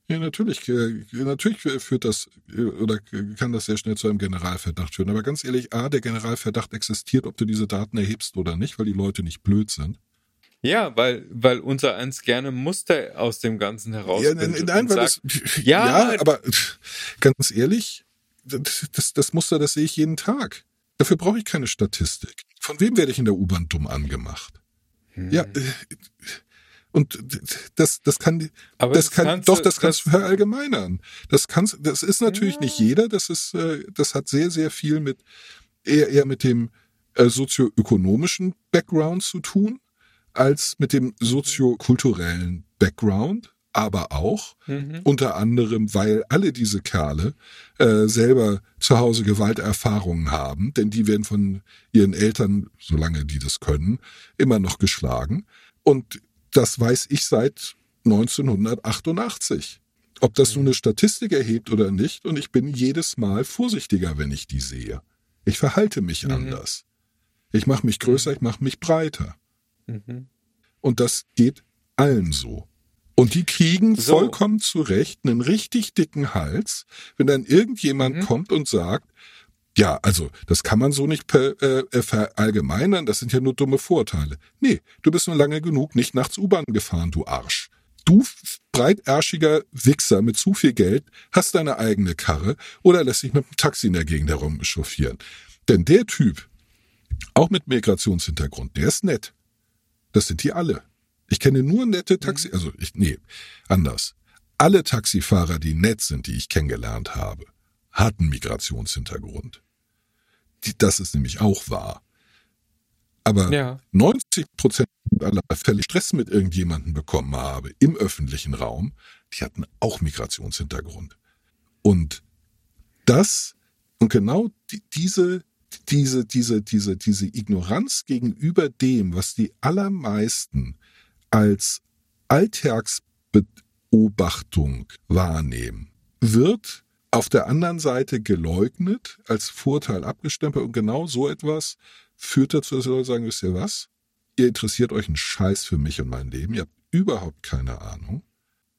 Ja, natürlich, äh, natürlich führt das äh, oder kann das sehr schnell zu einem Generalverdacht führen. Aber ganz ehrlich, A, der Generalverdacht existiert, ob du diese Daten erhebst oder nicht, weil die Leute nicht blöd sind. Ja, weil, weil unser eins gerne Muster aus dem Ganzen heraus. Ja, nein, nein, weil das, Ja, ja, aber ganz ehrlich, das, das, das Muster, das sehe ich jeden Tag. Dafür brauche ich keine Statistik. Von wem werde ich in der U-Bahn dumm angemacht? Hm. Ja, äh, und das, das kann, Aber das das kann, doch, du- das kannst du das- verallgemeinern. Das kannst, das ist natürlich Ja. nicht jeder. Das ist, äh, das hat sehr, sehr viel mit, eher, eher mit dem äh, sozioökonomischen Background zu tun, als mit dem soziokulturellen Background. Aber auch Mhm. unter anderem, weil alle diese Kerle äh, selber zu Hause Gewalterfahrungen haben, denn die werden von ihren Eltern, solange die das können, immer noch geschlagen. Und das weiß ich seit 1988. Ob das nun eine Statistik erhebt oder nicht, und ich bin jedes Mal vorsichtiger, wenn ich die sehe. Ich verhalte mich Mhm. anders. Ich mache mich größer, ich mache mich breiter. Mhm. Und das geht allen so. Und die kriegen So. vollkommen zu Recht einen richtig dicken Hals, wenn dann irgendjemand Mhm. kommt und sagt, ja, also das kann man so nicht per, äh, äh, verallgemeinern, das sind ja nur dumme Vorteile. Nee, du bist nur lange genug nicht nachts U-Bahn gefahren, du Arsch. Du breitärschiger Wichser mit zu viel Geld hast deine eigene Karre oder lässt dich mit dem Taxi in der Gegend herumchauffieren. Denn der Typ, auch mit Migrationshintergrund, der ist nett. Das sind die alle. Ich kenne nur nette Taxi, also ich, nee, anders. Alle Taxifahrer, die nett sind, die ich kennengelernt habe, hatten Migrationshintergrund. Die, das ist nämlich auch wahr. Aber Ja. 90 Prozent aller Fälle Stress mit irgendjemandem bekommen habe im öffentlichen Raum, die hatten auch Migrationshintergrund. Und das und genau die, diese diese diese diese diese Ignoranz gegenüber dem, was die allermeisten als Alltagsbeobachtung wahrnehmen, wird auf der anderen Seite geleugnet, als Vorteil abgestempelt und genau so etwas führt dazu, dass Leute sagen, wisst ihr was? Ihr interessiert euch einen Scheiß für mich und mein Leben, ihr habt überhaupt keine Ahnung.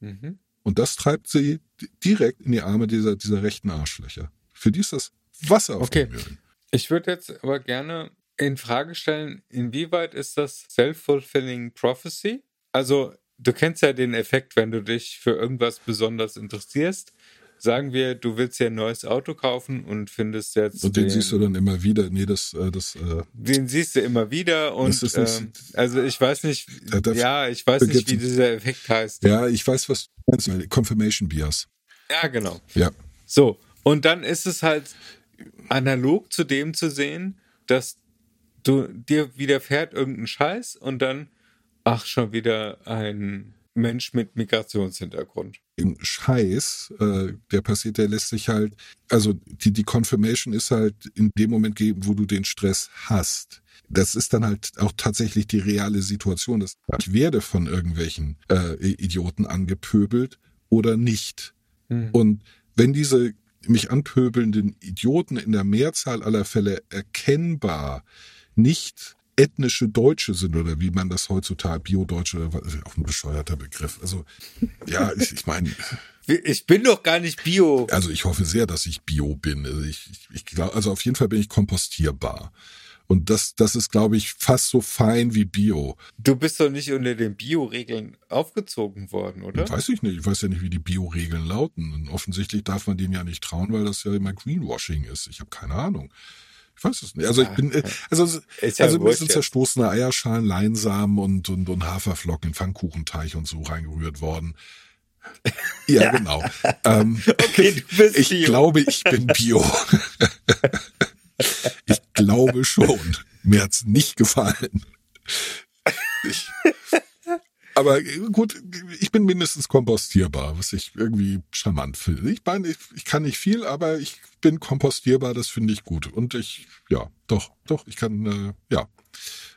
Mhm. Und das treibt sie di- direkt in die Arme dieser, dieser rechten Arschlöcher. Für die ist das Wasser auf Okay. den Mühlen. Ich würde jetzt aber gerne in Frage stellen, inwieweit ist das self-fulfilling prophecy? Also, du kennst ja den Effekt, wenn du dich für irgendwas besonders interessierst. Sagen wir, du willst dir ein neues Auto kaufen und findest jetzt Und den siehst du dann immer wieder. Nee, das, äh, das, äh, den siehst du immer wieder und Das ist nicht- ähm, also ich weiß nicht, Da- ja, ich weiß nicht, wie dieser Effekt heißt. ja, ich weiß, was du meinst. Confirmation Bias. Ja, genau. Ja. So, und dann ist es halt analog zu dem zu sehen, dass du dir widerfährt irgendein Scheiß und dann, ach, schon wieder ein Mensch mit Migrationshintergrund. Im Scheiß, äh, der passiert, der lässt sich halt, also die, die Confirmation ist halt in dem Moment geben, wo du den Stress hast. Das ist dann halt auch tatsächlich die reale Situation. Dass ich werde von irgendwelchen äh, Idioten angepöbelt oder nicht. Mhm. Und wenn diese mich anpöbelnden Idioten in der Mehrzahl aller Fälle erkennbar nicht ethnische Deutsche sind oder wie man das heutzutage Bio-Deutsche oder was, auch ein bescheuerter Begriff. Also ja, ich, ich meine, Ich bin doch gar nicht Bio. also ich hoffe sehr, dass ich Bio bin. Also ich, ich, ich glaube, also auf jeden Fall bin ich kompostierbar. Und das, das ist, glaube ich, fast so fein wie Bio. Du bist doch nicht unter den Bio-Regeln aufgezogen worden, oder? Weiß ich nicht. Ich weiß ja nicht, wie die Bio-Regeln lauten. Und offensichtlich darf man denen ja nicht trauen, weil das ja immer Greenwashing ist. Ich habe keine Ahnung. Ich weiß es nicht. Also ich bin, äh, also, Ist ja also ein bisschen zerstoßene Eierschalen, Leinsamen und, und, und Haferflocken in Pfannkuchenteig und so reingerührt worden. Ja, genau. ähm, Okay, du bist ich Bio. glaube, ich bin Bio. glaube schon. Mir hat's nicht gefallen. Ich, aber gut, ich bin mindestens kompostierbar, was ich irgendwie charmant finde. Ich meine, ich, ich kann nicht viel, aber ich bin kompostierbar, das finde ich gut. Und ich, ja, doch, doch, ich kann, äh, ja,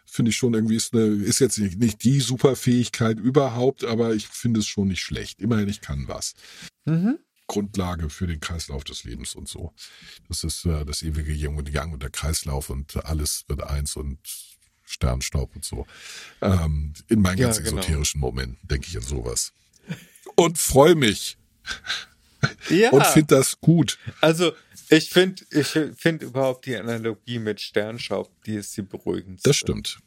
finde ich schon irgendwie, ist, eine, ist jetzt nicht, nicht die Superfähigkeit überhaupt, aber ich finde es schon nicht schlecht. Immerhin, ich kann was. Mhm. Grundlage für den Kreislauf des Lebens und so. Das ist äh, das ewige Yin und Yang und der Kreislauf und alles wird eins und Sternstaub und so. Ähm, in meinen Ja, ganz genau. esoterischen Momenten denke ich an sowas. Und freue mich Ja, und finde das gut. also ich finde ich finde überhaupt die Analogie mit Sternstaub, die ist die beruhigendste. Das stimmt.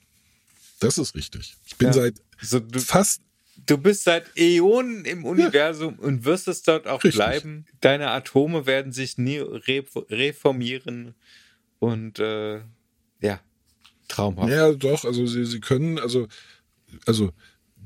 Das ist richtig. Ich bin Ja. seit So, du, fast du bist seit Äonen im Universum und wirst es dort auch Richtig. bleiben. Deine Atome werden sich nie re reformieren und äh, ja, traumhaft. Ja, doch, also sie, sie können, also, also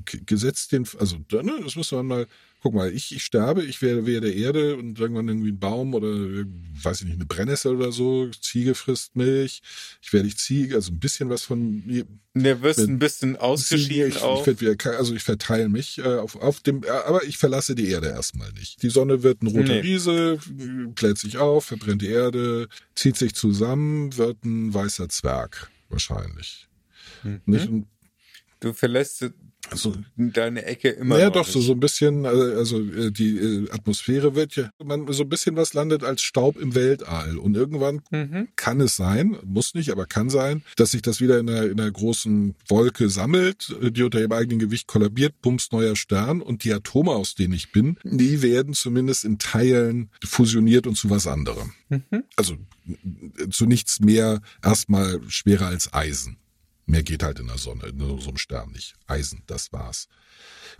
gesetzt den, also ne, das muss man mal, guck mal, ich, ich sterbe, ich werde, werde Erde und irgendwann irgendwie ein Baum oder, weiß ich nicht, eine Brennnessel oder so, Ziege frisst Milch, ich werde ich Ziege, also ein bisschen was von mir, Du wirst ein bisschen ausgeschieden ich, auch. ich wieder, also ich verteile mich äh, auf, auf dem, äh, aber ich verlasse die Erde erstmal nicht. Die Sonne wird ein roter Nee. Riese, äh, bläht sich auf, verbrennt die Erde, zieht sich zusammen, wird ein weißer Zwerg, wahrscheinlich. Mhm. Nicht? Und Du verlässt Also, deine Ecke immer naja, noch doch, so, so ein bisschen, äh, also äh, die äh, Atmosphäre wird ja, man, so ein bisschen was landet als Staub im Weltall. Und irgendwann Mhm. kann es sein, muss nicht, aber kann sein, dass sich das wieder in einer, in einer großen Wolke sammelt, äh, die unter ihrem eigenen Gewicht kollabiert, bums neuer Stern und die Atome, aus denen ich bin, die werden zumindest in Teilen fusioniert und zu was anderem. Mhm. Also zu nichts mehr erstmal schwerer als Eisen. Mehr geht halt in der Sonne, in so einem Stern nicht. Eisen, das war's.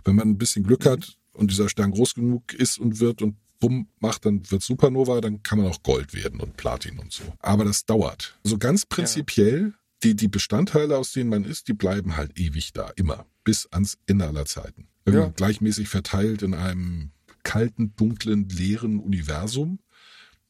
Wenn man ein bisschen Glück hat und dieser Stern groß genug ist und wird und bumm macht, dann wird Supernova, dann kann man auch Gold werden und Platin und so. Aber das dauert. So ganz prinzipiell, die, die Bestandteile, aus denen man ist, die bleiben halt ewig da, immer. Bis ans Ende aller Zeiten. Ja. Gleichmäßig verteilt in einem kalten, dunklen, leeren Universum.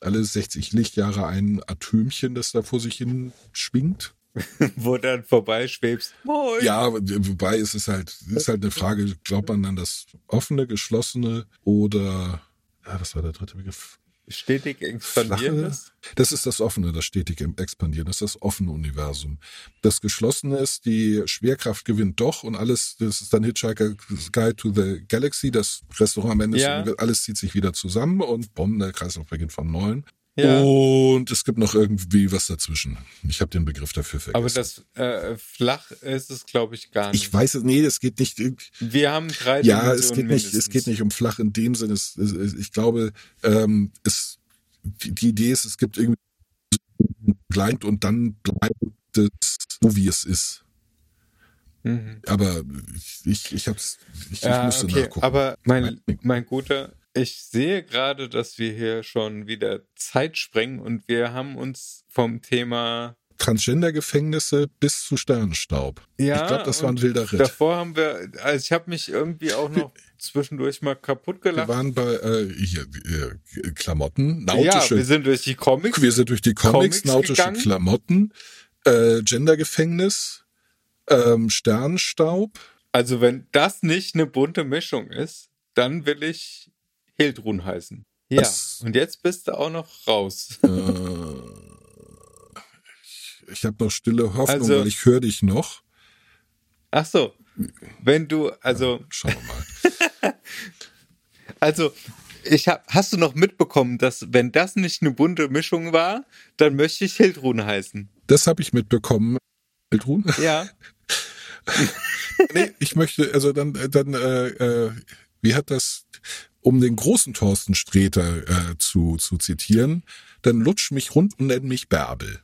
Alle 60 Lichtjahre ein Atömchen, das da vor sich hin schwingt. Wo dann vorbeischwebst. Moin. Ja, wobei es ist halt, es ist halt eine Frage, glaubt man an das offene, geschlossene oder, ja, was war der dritte Begriff? Stetig expandierendes. Das ist das offene, das stetig expandieren, das ist das offene Universum. Das geschlossene ist, die Schwerkraft gewinnt doch und alles, das ist dann Hitchhiker's Guide to the Galaxy, das Restaurant am Ende, Ja. alles zieht sich wieder zusammen und bumm, der Kreislauf beginnt von neuem. Ja. Und es gibt noch irgendwie was dazwischen. Ich habe den Begriff dafür vergessen. Aber das äh, flach ist es, glaube ich, gar nicht. ich weiß es, nee, das geht nicht. Wir haben drei Ja, es geht nicht, es geht nicht um flach in dem Sinne. Es, es, es, ich glaube, ähm, es, die, Idee ist, es gibt irgendwie bleibt und dann bleibt es so, wie es ist. Mhm. Aber ich, ich, ich hab's, ich, Ja, ich musste okay. nachgucken. Aber mein, mein Guter, ich sehe gerade, dass wir hier schon wieder Zeit sprengen und wir haben uns vom Thema Transgender-Gefängnisse bis zu Sternenstaub. Ja, ich glaube, das war ein wilder Ritt. Davor haben wir, also ich habe mich irgendwie auch noch zwischendurch mal kaputt Wir gelacht. waren bei äh, hier, äh, Klamotten, ja, nautische wir sind durch die Comics. Wir sind durch die Comics, Comics nautische gegangen. Klamotten, äh, Gendergefängnis, ähm, Sternstaub. Also wenn das nicht eine bunte Mischung ist, dann will ich Hildrun heißen. Ja, Das- und jetzt bist du auch noch raus. Äh, ich ich habe noch stille Hoffnung, Also- weil ich höre dich noch. Ach so, wenn du, also, Schauen wir mal. also, ich hab, hast du noch mitbekommen, dass wenn das nicht eine bunte Mischung war, dann möchte ich Hildrun heißen. Das habe ich mitbekommen. Hildrun? Ja, nee, ich möchte, also dann, dann, äh, äh, wie hat das, um den großen Thorsten Sträter äh, zu, zu zitieren, dann lutsch mich rund und nenn mich Bärbel.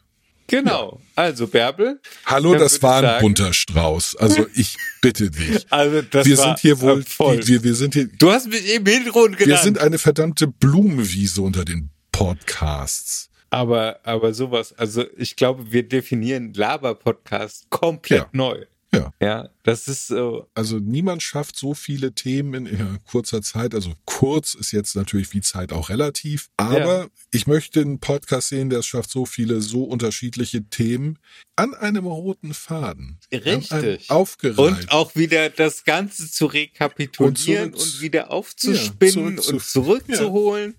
genau. Also Bärbel. Hallo, das war ein sagen- bunter Strauß. Also ich bitte dich. Also das wir war sind hier wohl, die, wir, wir sind hier, du hast mich eben Hildrun genannt. wir sind eine verdammte Blumenwiese unter den Podcasts. Aber, aber sowas, also ich glaube, wir definieren Laber-Podcast komplett Ja. neu. Ja. Ja, das ist so, Also niemand schafft so viele Themen in kurzer Zeit. Also kurz ist jetzt natürlich wie Zeit auch relativ. Aber Ja. ich möchte einen Podcast sehen, der es schafft, so viele, so unterschiedliche Themen an einem roten Faden. Richtig. aufgereiht. Und auch wieder das Ganze zu rekapitulieren Und und, zurück- wieder aufzuspinnen Ja, zurück zu- und zurückzuholen.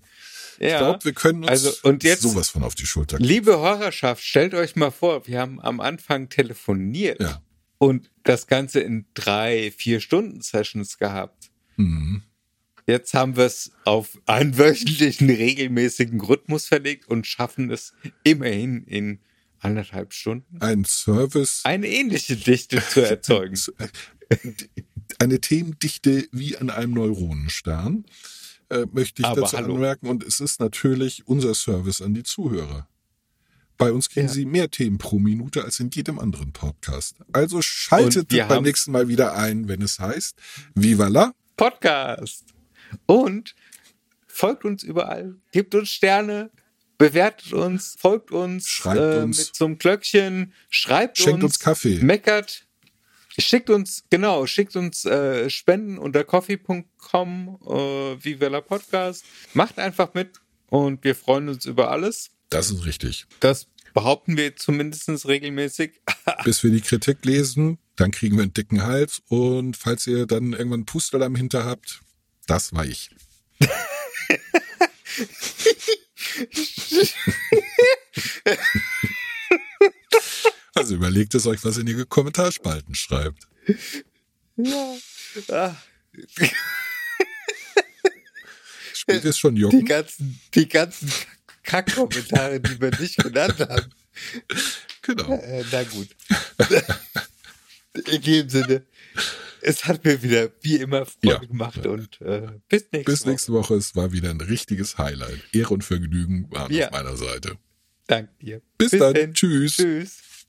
Ja. ich glaube, wir können uns Also, und jetzt- sowas von auf die Schulter klopfen. Liebe Hörerschaft, stellt euch mal vor, wir haben am Anfang telefoniert Ja. Und das Ganze in drei, vier Stunden Sessions gehabt. Mhm. Jetzt haben wir es auf einen wöchentlichen, regelmäßigen Rhythmus verlegt und schaffen es immerhin in anderthalb Stunden Ein Service, eine ähnliche Dichte zu erzeugen. eine Themendichte wie an einem Neuronenstern, äh, möchte ich Aber dazu hallo. anmerken. Und es ist natürlich unser Service an die Zuhörer. Bei uns kriegen Ja. Sie mehr Themen pro Minute als in jedem anderen Podcast. Also schaltet beim nächsten Mal wieder ein, wenn es heißt Viva la. Podcast. Und folgt uns überall, gebt uns Sterne, bewertet uns, folgt uns, Schreibt äh, uns. mit einem Glöckchen, schreibt Schenkt uns, uns Kaffee. meckert, schickt uns, genau, schickt uns äh, Spenden unter coffee.com, äh, Wella Podcast. Macht einfach mit und wir freuen uns über alles. Das ist richtig. Das behaupten wir zumindest regelmäßig. Bis wir die Kritik lesen, dann kriegen wir einen dicken Hals. Und falls ihr dann irgendwann einen Pustel am Hinter habt, das war ich. Also überlegt es euch, was ihr in die Kommentarspalten schreibt. ja. Ah, Spielt es schon die Jucken? ganzen, die ganzen Kackkommentare, die wir nicht genannt haben. Genau. Äh, na gut. In dem Sinne, es hat mir wieder wie immer Freude Ja. gemacht und äh, bis nächste Bis Woche. nächste Woche. Es war wieder ein richtiges Highlight. Ehre und Vergnügen waren Ja. auf meiner Seite. Danke dir. Bis dann. Tschüss. Tschüss.